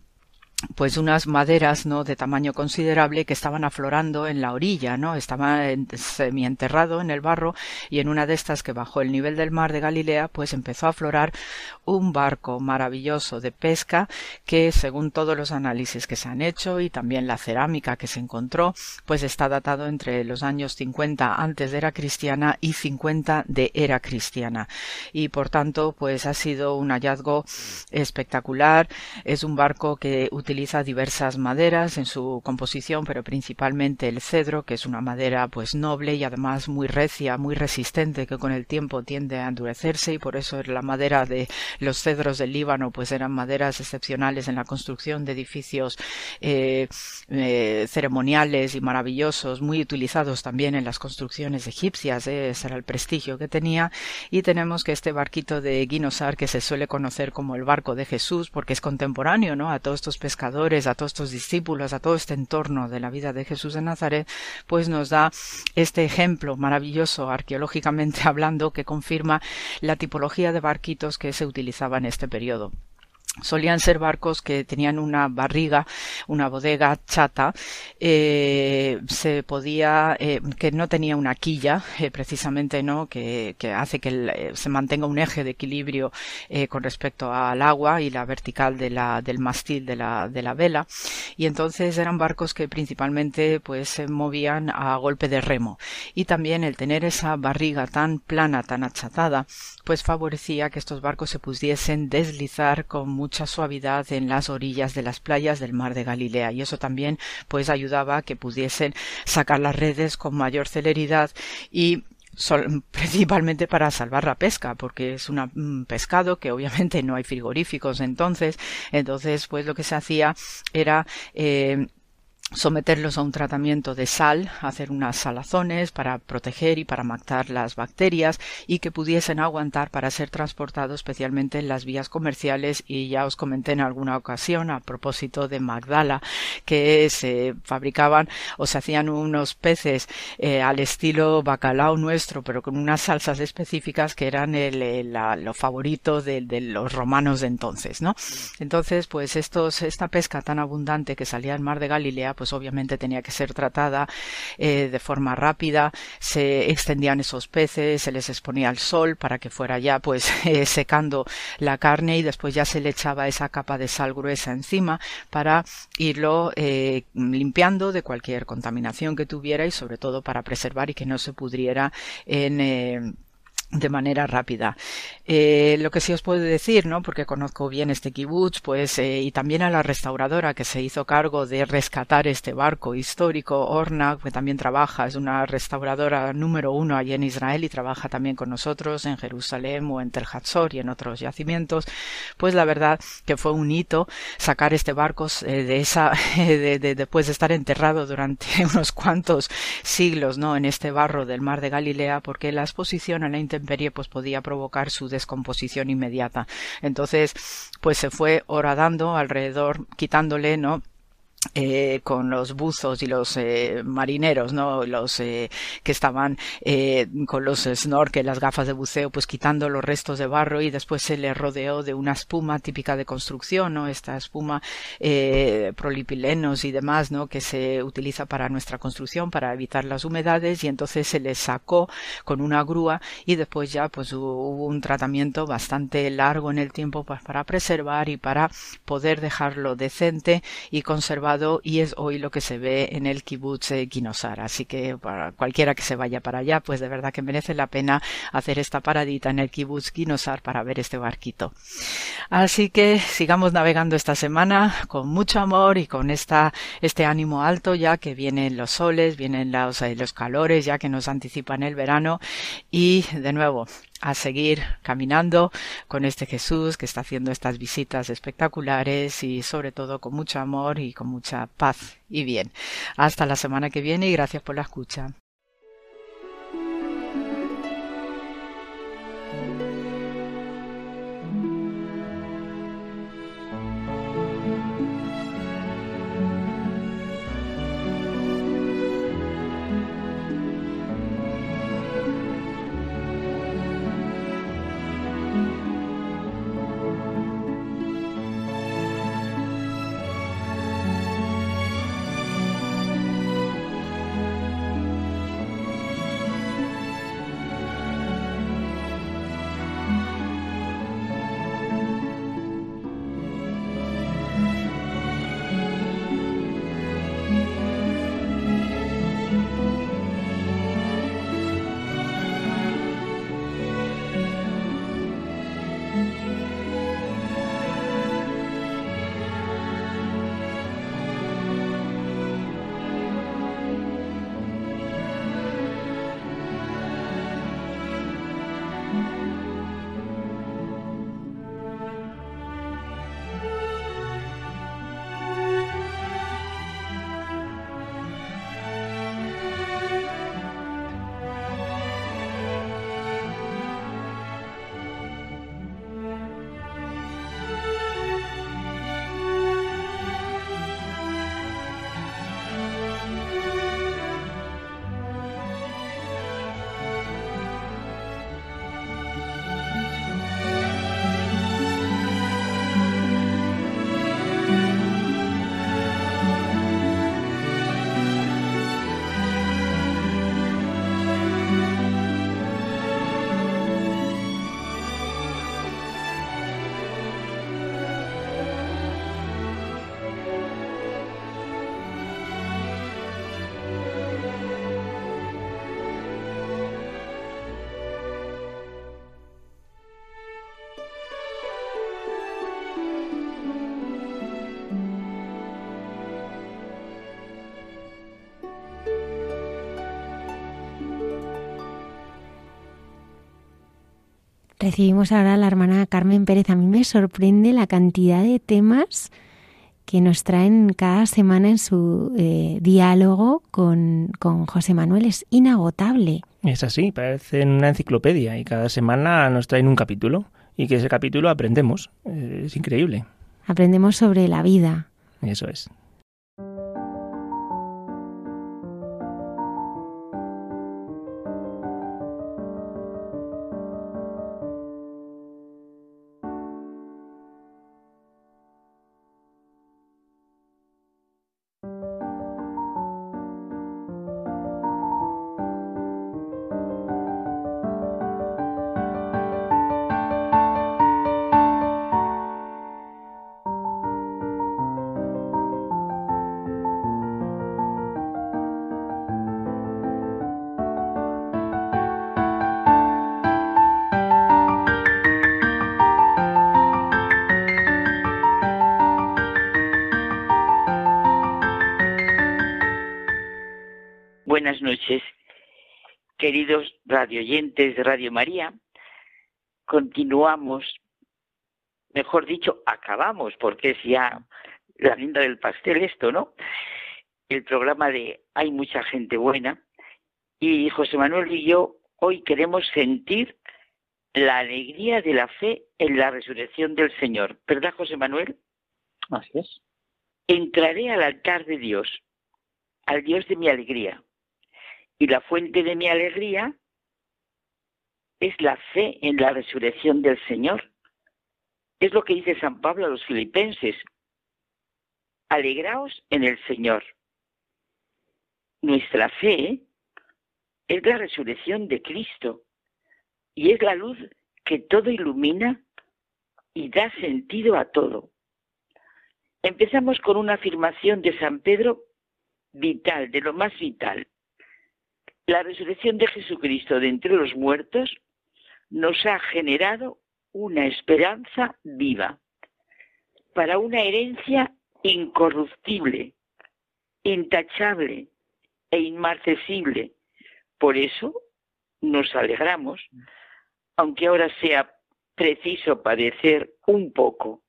pues unas maderas no de tamaño considerable que estaban aflorando en la orilla no estaba semienterrado en el barro y en una de estas que bajó el nivel del mar de Galilea pues empezó a aflorar un barco maravilloso de pesca que según todos los análisis que se han hecho y también la cerámica que se encontró pues está datado entre los años 50 antes de era cristiana y 50 de era cristiana. Y por tanto pues ha sido un hallazgo espectacular. Es un barco que diversas maderas en su composición, pero principalmente el cedro, que es una madera pues noble y además muy recia, muy resistente, que con el tiempo tiende a endurecerse y por eso la madera de los cedros del Líbano pues eran maderas excepcionales en la construcción de edificios eh, eh, ceremoniales y maravillosos, muy utilizados también en las construcciones egipcias, eh, ese era el prestigio que tenía y tenemos que este barquito de Guinosar que se suele conocer como el barco de Jesús porque es contemporáneo ¿no? a todos estos pescadores a todos estos discípulos, a todo este entorno de la vida de Jesús de Nazaret, pues nos da este ejemplo maravilloso arqueológicamente hablando que confirma la tipología de barquitos que se utilizaba en este periodo solían ser barcos que tenían una barriga, una bodega chata, eh, se podía, eh, que no tenía una quilla, eh, precisamente, ¿no? Que, hace que se mantenga un eje de equilibrio con respecto al agua y la vertical del mastil de la, de la vela. Y entonces eran barcos que principalmente, pues, se movían a golpe de remo. Y también el tener esa barriga tan plana, tan achatada, pues favorecía que estos barcos se pudiesen deslizar con mucha suavidad en las orillas de las playas del mar de Galilea y eso también pues ayudaba a que pudiesen sacar las redes con mayor celeridad y principalmente para salvar la pesca, porque es un pescado que obviamente no hay frigoríficos entonces, entonces pues lo que se hacía era eh, someterlos a un tratamiento de sal, hacer unas salazones para proteger y para matar las bacterias y que pudiesen aguantar para ser transportados especialmente en las vías comerciales y ya os comenté en alguna ocasión a propósito de Magdala que se fabricaban o se hacían unos peces eh, al estilo bacalao nuestro pero con unas salsas específicas que eran el, lo favorito de, los romanos de entonces, ¿no? Entonces pues estos, esta pesca tan abundante que salía al mar de Galilea pues obviamente tenía que ser tratada eh, de forma rápida, se extendían esos peces, se les exponía al sol para que fuera ya pues eh, secando la carne y después ya se le echaba esa capa de sal gruesa encima para irlo eh, limpiando de cualquier contaminación que tuviera y sobre todo para preservar y que no se pudriera en de manera rápida. Eh, lo que sí os puedo decir, ¿no? Porque conozco bien este kibutz, pues, eh, y también a la restauradora que se hizo cargo de rescatar este barco histórico, Orna, que también trabaja, es una restauradora número uno allí en Israel y trabaja también con nosotros en Jerusalén o en Tel Hatzor y en otros yacimientos. Pues la verdad que fue un hito sacar este barco eh, de esa, de, de, después de estar enterrado durante unos cuantos siglos, ¿no? En este barro del mar de Galilea, porque la exposición a la intemperie pues podía provocar su descomposición inmediata. Entonces, pues se fue horadando alrededor, quitándole, ¿no? Eh, con los buzos y los eh, marineros, ¿no? Los eh, que estaban eh, con los snorkel, las gafas de buceo, pues quitando los restos de barro y después se le rodeó de una espuma típica de construcción, ¿no? Esta espuma eh, prolipilenos y demás, ¿no? Que se utiliza para nuestra construcción para evitar las humedades y entonces se le sacó con una grúa y después ya pues hubo un tratamiento bastante largo en el tiempo pues, para preservar y para poder dejarlo decente y conservar y es hoy lo que se ve en el kibutz Kinosar. Así que para cualquiera que se vaya para allá, pues de verdad que merece la pena hacer esta paradita en el kibutz Kinosar para ver este barquito. Así que sigamos navegando esta semana con mucho amor y con esta, este ánimo alto ya que vienen los soles, vienen los, los calores ya que nos anticipan el verano y de nuevo a seguir caminando con este Jesús que está haciendo estas visitas espectaculares y sobre todo con mucho amor y con mucha paz y bien. Hasta la semana que viene y gracias por la escucha. Recibimos ahora a la hermana Carmen Pérez. A mí me sorprende la cantidad de temas que nos traen cada semana en su eh, diálogo con, con, José Manuel. Es inagotable. Es así, parece una enciclopedia y cada semana nos traen un capítulo y que ese capítulo aprendemos. Es increíble. Aprendemos sobre la vida. Eso es. Radioyentes de Radio María. Continuamos, mejor dicho, acabamos, porque es ya la linda del pastel esto, ¿no? El programa de Hay mucha gente buena. Y José Manuel y yo hoy queremos sentir la alegría de la fe en la resurrección del Señor. ¿Verdad, José Manuel? Así es. Entraré al altar de Dios, al Dios de mi alegría. Y la fuente de mi alegría es la fe en la resurrección del Señor. Es lo que dice San Pablo a los filipenses. Alegraos en el Señor. Nuestra fe es la resurrección de Cristo y es la luz que todo ilumina y da sentido a todo. Empezamos con una afirmación de San Pedro vital, de lo más vital. La resurrección de Jesucristo de entre los muertos nos ha generado una esperanza viva para una herencia incorruptible, intachable e inmarcesible. Por eso nos alegramos, aunque ahora sea preciso padecer un poco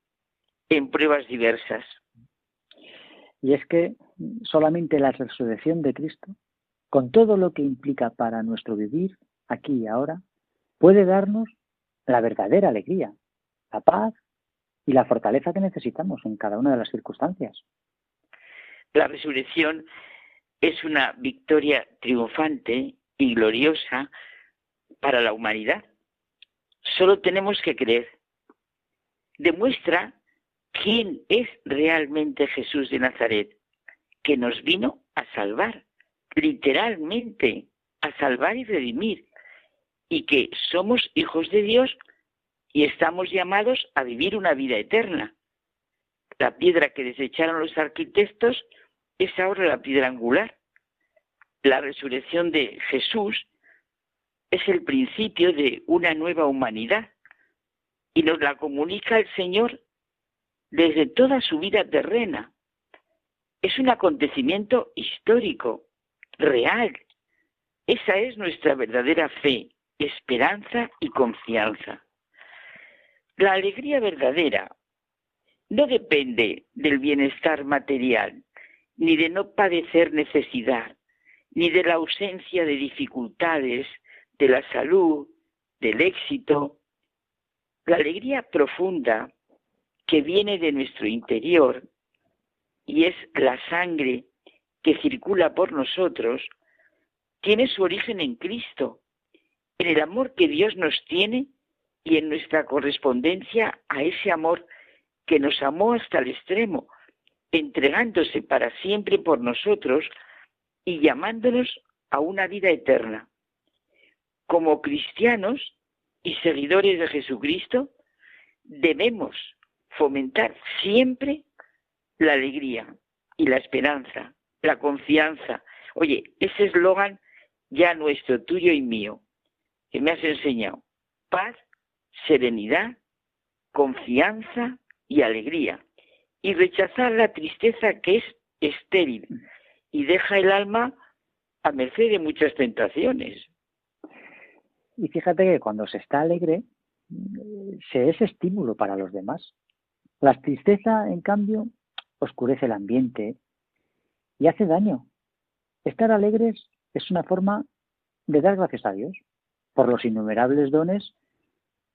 en pruebas diversas. Y es que solamente la resurrección de Cristo con todo lo que implica para nuestro vivir aquí y ahora, puede darnos la verdadera alegría, la paz y la fortaleza que necesitamos en cada una de las circunstancias. La resurrección es una victoria triunfante y gloriosa para la humanidad. Solo tenemos que creer. Demuestra quién es realmente Jesús de Nazaret, que nos vino a salvar literalmente a salvar y redimir, y que somos hijos de Dios y estamos llamados a vivir una vida eterna. La piedra que desecharon los arquitectos es ahora la piedra angular. La resurrección de Jesús es el principio de una nueva humanidad y nos la comunica el Señor desde toda su vida terrena. Es un acontecimiento histórico real. Esa es nuestra verdadera fe, esperanza y confianza. La alegría verdadera no depende del bienestar material, ni de no padecer necesidad, ni de la ausencia de dificultades, de la salud, del éxito. La alegría profunda que viene de nuestro interior y es la sangre que circula por nosotros tiene su origen en Cristo, en el amor que Dios nos tiene y en nuestra correspondencia a ese amor que nos amó hasta el extremo, entregándose para siempre por nosotros y llamándonos a una vida eterna. Como cristianos y seguidores de Jesucristo, debemos fomentar siempre la alegría y la esperanza, la confianza. Oye, ese eslogan ya nuestro, tuyo y mío, que me has enseñado. Paz, serenidad, confianza y alegría. Y rechazar la tristeza que es estéril y deja el alma a merced de muchas tentaciones. Y fíjate que cuando se está alegre, se es estímulo para los demás. La tristeza, en cambio, oscurece el ambiente, y hace daño. Estar alegres es una forma de dar gracias a Dios por los innumerables dones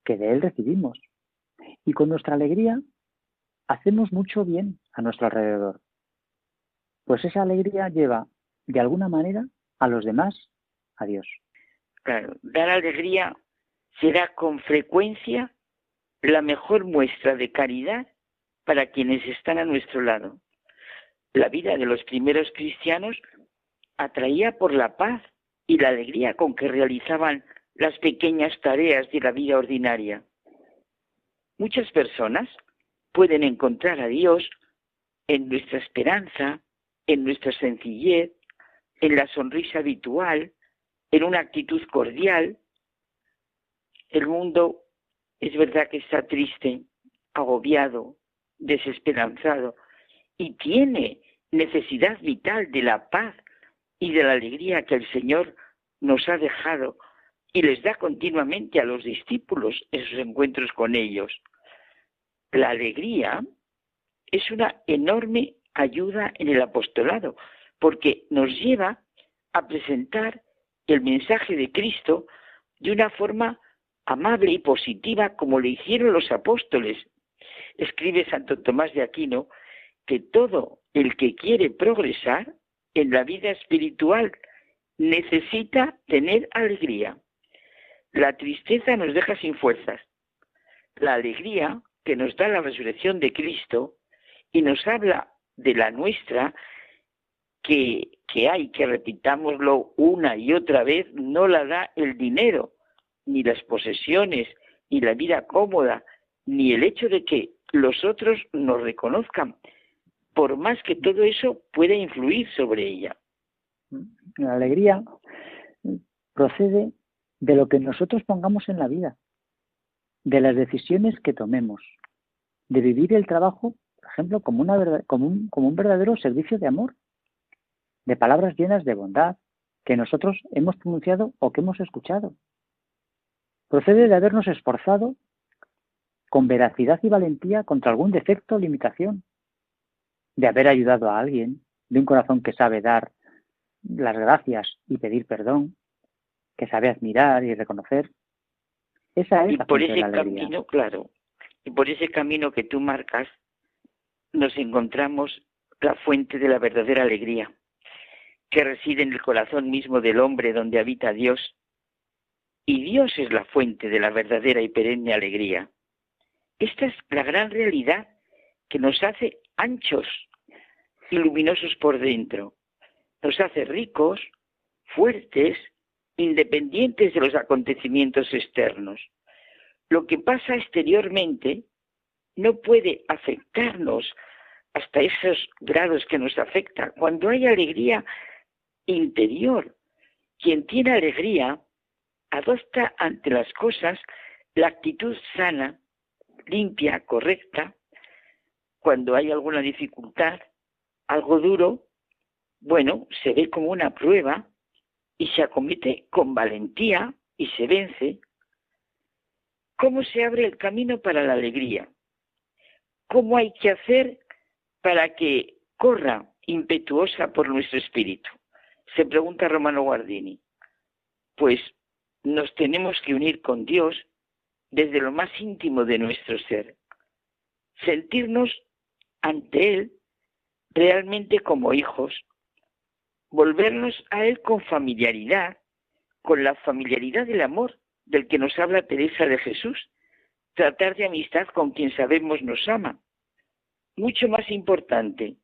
que de Él recibimos. Y con nuestra alegría hacemos mucho bien a nuestro alrededor. Pues esa alegría lleva, de alguna manera, a los demás a Dios. Claro, dar alegría será con frecuencia la mejor muestra de caridad para quienes están a nuestro lado la vida de los primeros cristianos atraía por la paz y la alegría con que realizaban las pequeñas tareas de la vida ordinaria. Muchas personas pueden encontrar a Dios en nuestra esperanza, en nuestra sencillez, en la sonrisa habitual, en una actitud cordial. El mundo es verdad que está triste, agobiado, desesperanzado y tiene necesidad vital de la paz y de la alegría que el Señor nos ha dejado y les da continuamente a los discípulos en sus encuentros con ellos. La alegría es una enorme ayuda en el apostolado, porque nos lleva a presentar el mensaje de Cristo de una forma amable y positiva como le hicieron los apóstoles. Escribe Santo Tomás de Aquino que todo el que quiere progresar en la vida espiritual necesita tener alegría. La tristeza nos deja sin fuerzas. La alegría que nos da la resurrección de Cristo y nos habla de la nuestra, que, que hay, que repitámoslo una y otra vez, no la da el dinero, ni las posesiones, ni la vida cómoda, ni el hecho de que los otros nos reconozcan, por más que todo eso pueda influir sobre ella. La alegría procede de lo que nosotros pongamos en la vida, de las decisiones que tomemos, de vivir el trabajo, por ejemplo, como, como un verdadero servicio de amor, de palabras llenas de bondad que nosotros hemos pronunciado o que hemos escuchado. Procede de habernos esforzado con veracidad y valentía contra algún defecto o limitación, de haber ayudado a alguien, de un corazón que sabe dar las gracias y pedir perdón, que sabe admirar y reconocer. Esa es y por ese camino, claro, y por ese camino que tú marcas, nos encontramos la fuente de la verdadera alegría, que reside en el corazón mismo del hombre donde habita Dios. Y Dios es la fuente de la verdadera y perenne alegría. Esta es la gran realidad que nos hace anchos y luminosos por dentro. Nos hace ricos, fuertes independientes de los acontecimientos externos. Lo que pasa exteriormente no puede afectarnos hasta esos grados que nos afecta. Cuando hay alegría interior, quien tiene alegría adopta ante las cosas la actitud sana, limpia, correcta. Cuando hay alguna dificultad, algo duro, bueno, se ve como una prueba y se acomete con valentía y se vence, ¿cómo se abre el camino para la alegría? ¿Cómo hay que hacer para que corra impetuosa por nuestro espíritu? Se pregunta Romano Guardini. Pues nos tenemos que unir con Dios desde lo más íntimo de nuestro ser, sentirnos ante Él realmente como hijos, volvernos a Él con familiaridad, con la familiaridad del amor del que nos habla Teresa de Jesús, tratar de amistad con quien sabemos nos ama. Mucho más importante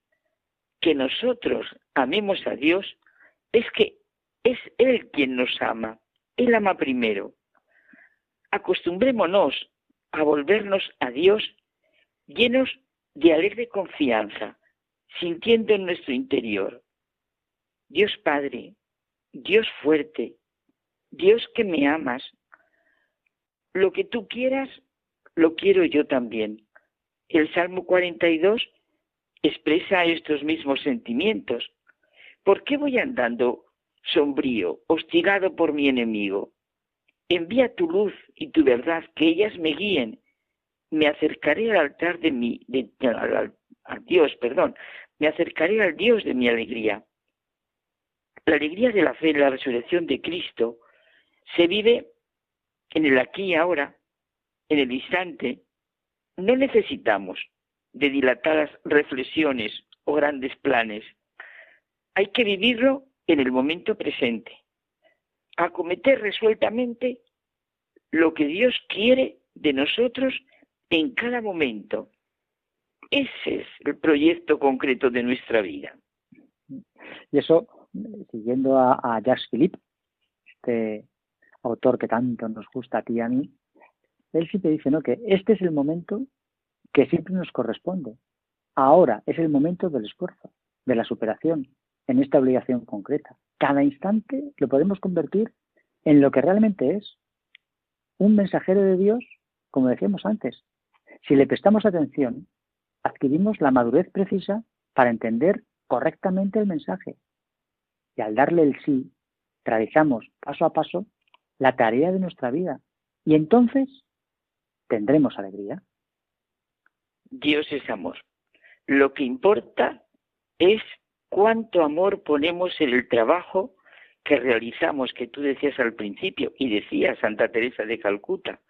que nosotros amemos a Dios es que es Él quien nos ama. Él ama primero. Acostumbrémonos a volvernos a Dios llenos de alegre confianza, sintiendo en nuestro interior Dios Padre, Dios fuerte, Dios que me amas, lo que tú quieras, lo quiero yo también. El Salmo 42 expresa estos mismos sentimientos. ¿Por qué voy andando sombrío, hostigado por mi enemigo? Envía tu luz y tu verdad, que ellas me guíen. Me acercaré al altar de mi, de, al Dios, perdón, me acercaré al Dios de mi alegría. La alegría de la fe en la resurrección de Cristo se vive en el aquí y ahora, en el instante. No necesitamos de dilatadas reflexiones o grandes planes. Hay que vivirlo en el momento presente. Acometer resueltamente lo que Dios quiere de nosotros en cada momento. Ese es el proyecto concreto de nuestra vida. Y eso siguiendo a, Jacques Philippe, este autor que tanto nos gusta a ti y a mí, él siempre dice ¿no? que este es el momento que siempre nos corresponde. Ahora es el momento del esfuerzo, de la superación, en esta obligación concreta. Cada instante lo podemos convertir en lo que realmente es, un mensajero de Dios, como decíamos antes. Si le prestamos atención, adquirimos la madurez precisa para entender correctamente el mensaje Y al darle el sí, realizamos paso a paso la tarea de nuestra vida. Y entonces tendremos alegría. Dios es amor. Lo que importa es cuánto amor ponemos en el trabajo que realizamos, que tú decías al principio, y decía Santa Teresa de Calcuta.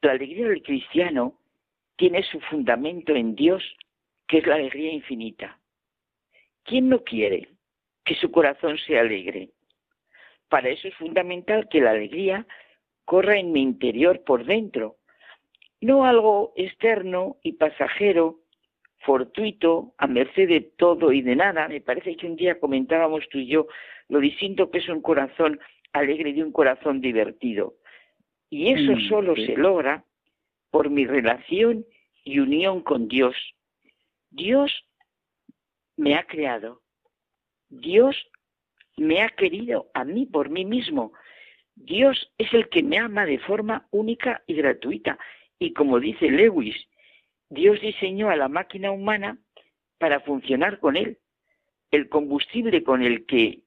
La alegría del cristiano tiene su fundamento en Dios, que es la alegría infinita. ¿Quién no quiere que su corazón sea alegre? Para eso es fundamental que la alegría corra en mi interior por dentro, no algo externo y pasajero, fortuito, a merced de todo y de nada. Me parece que un día comentábamos tú y yo lo distinto que es un corazón alegre de un corazón divertido. Y eso Mm, solo sí. se logra por mi relación y unión con Dios. Dios me ha creado. Dios me ha querido a mí por mí mismo. Dios es el que me ama de forma única y gratuita. Y como dice Lewis, Dios diseñó a la máquina humana para funcionar con él. El combustible con el que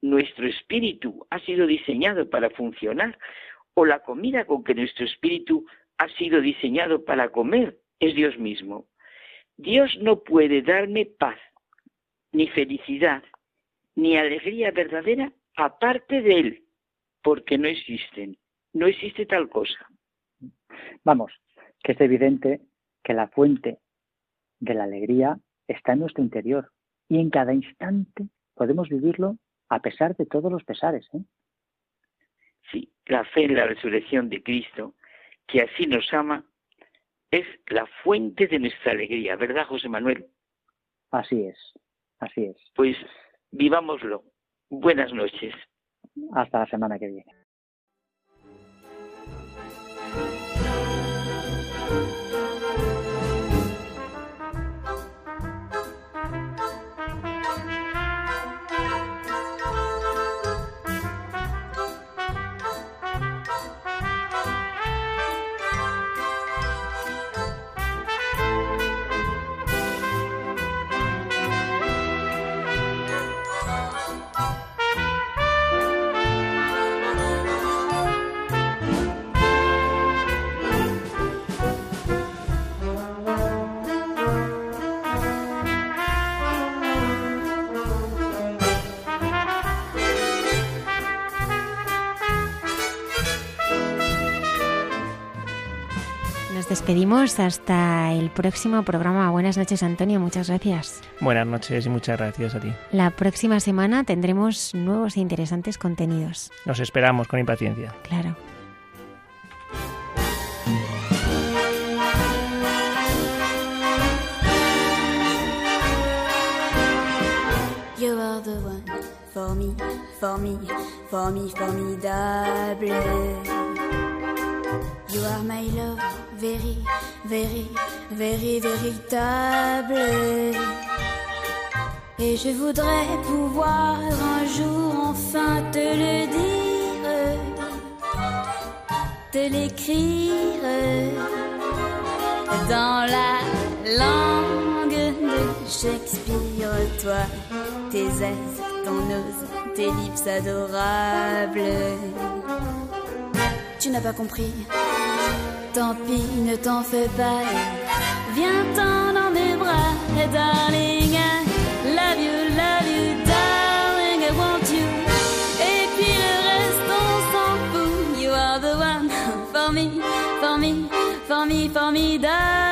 nuestro espíritu ha sido diseñado para funcionar o la comida con que nuestro espíritu ha sido diseñado para comer es Dios mismo. Dios no puede darme paz, ni felicidad, ni alegría verdadera aparte de Él, porque no existen. No existe tal cosa. Vamos, que es evidente que la fuente de la alegría está en nuestro interior y en cada instante podemos vivirlo a pesar de todos los pesares. ¿eh? Sí, la fe en la resurrección de Cristo, que así nos ama, es la fuente de nuestra alegría, ¿verdad, José Manuel? Así es, así es. Pues vivámoslo. Buenas noches. Hasta la semana que viene. Despedimos hasta el próximo programa. Buenas noches, Antonio. Muchas gracias. Buenas noches y muchas gracias a ti. La próxima semana tendremos nuevos e interesantes contenidos. Nos esperamos con impaciencia. Claro. You are the one for me, for me, for me, formidable. You are my love, very, very, very, véritable. Et je voudrais pouvoir un jour enfin te le dire, te l'écrire dans la langue de Shakespeare, toi, tes ailes, ton nose, tes lips adorables. Tu n'as pas compris, tant pis, ne t'en fais pas. Viens-t'en dans mes bras, darling. I love you, love you, darling, I want you. Et puis le reste, on s'en fout. You are the one for me, for me, for me, formidable. Je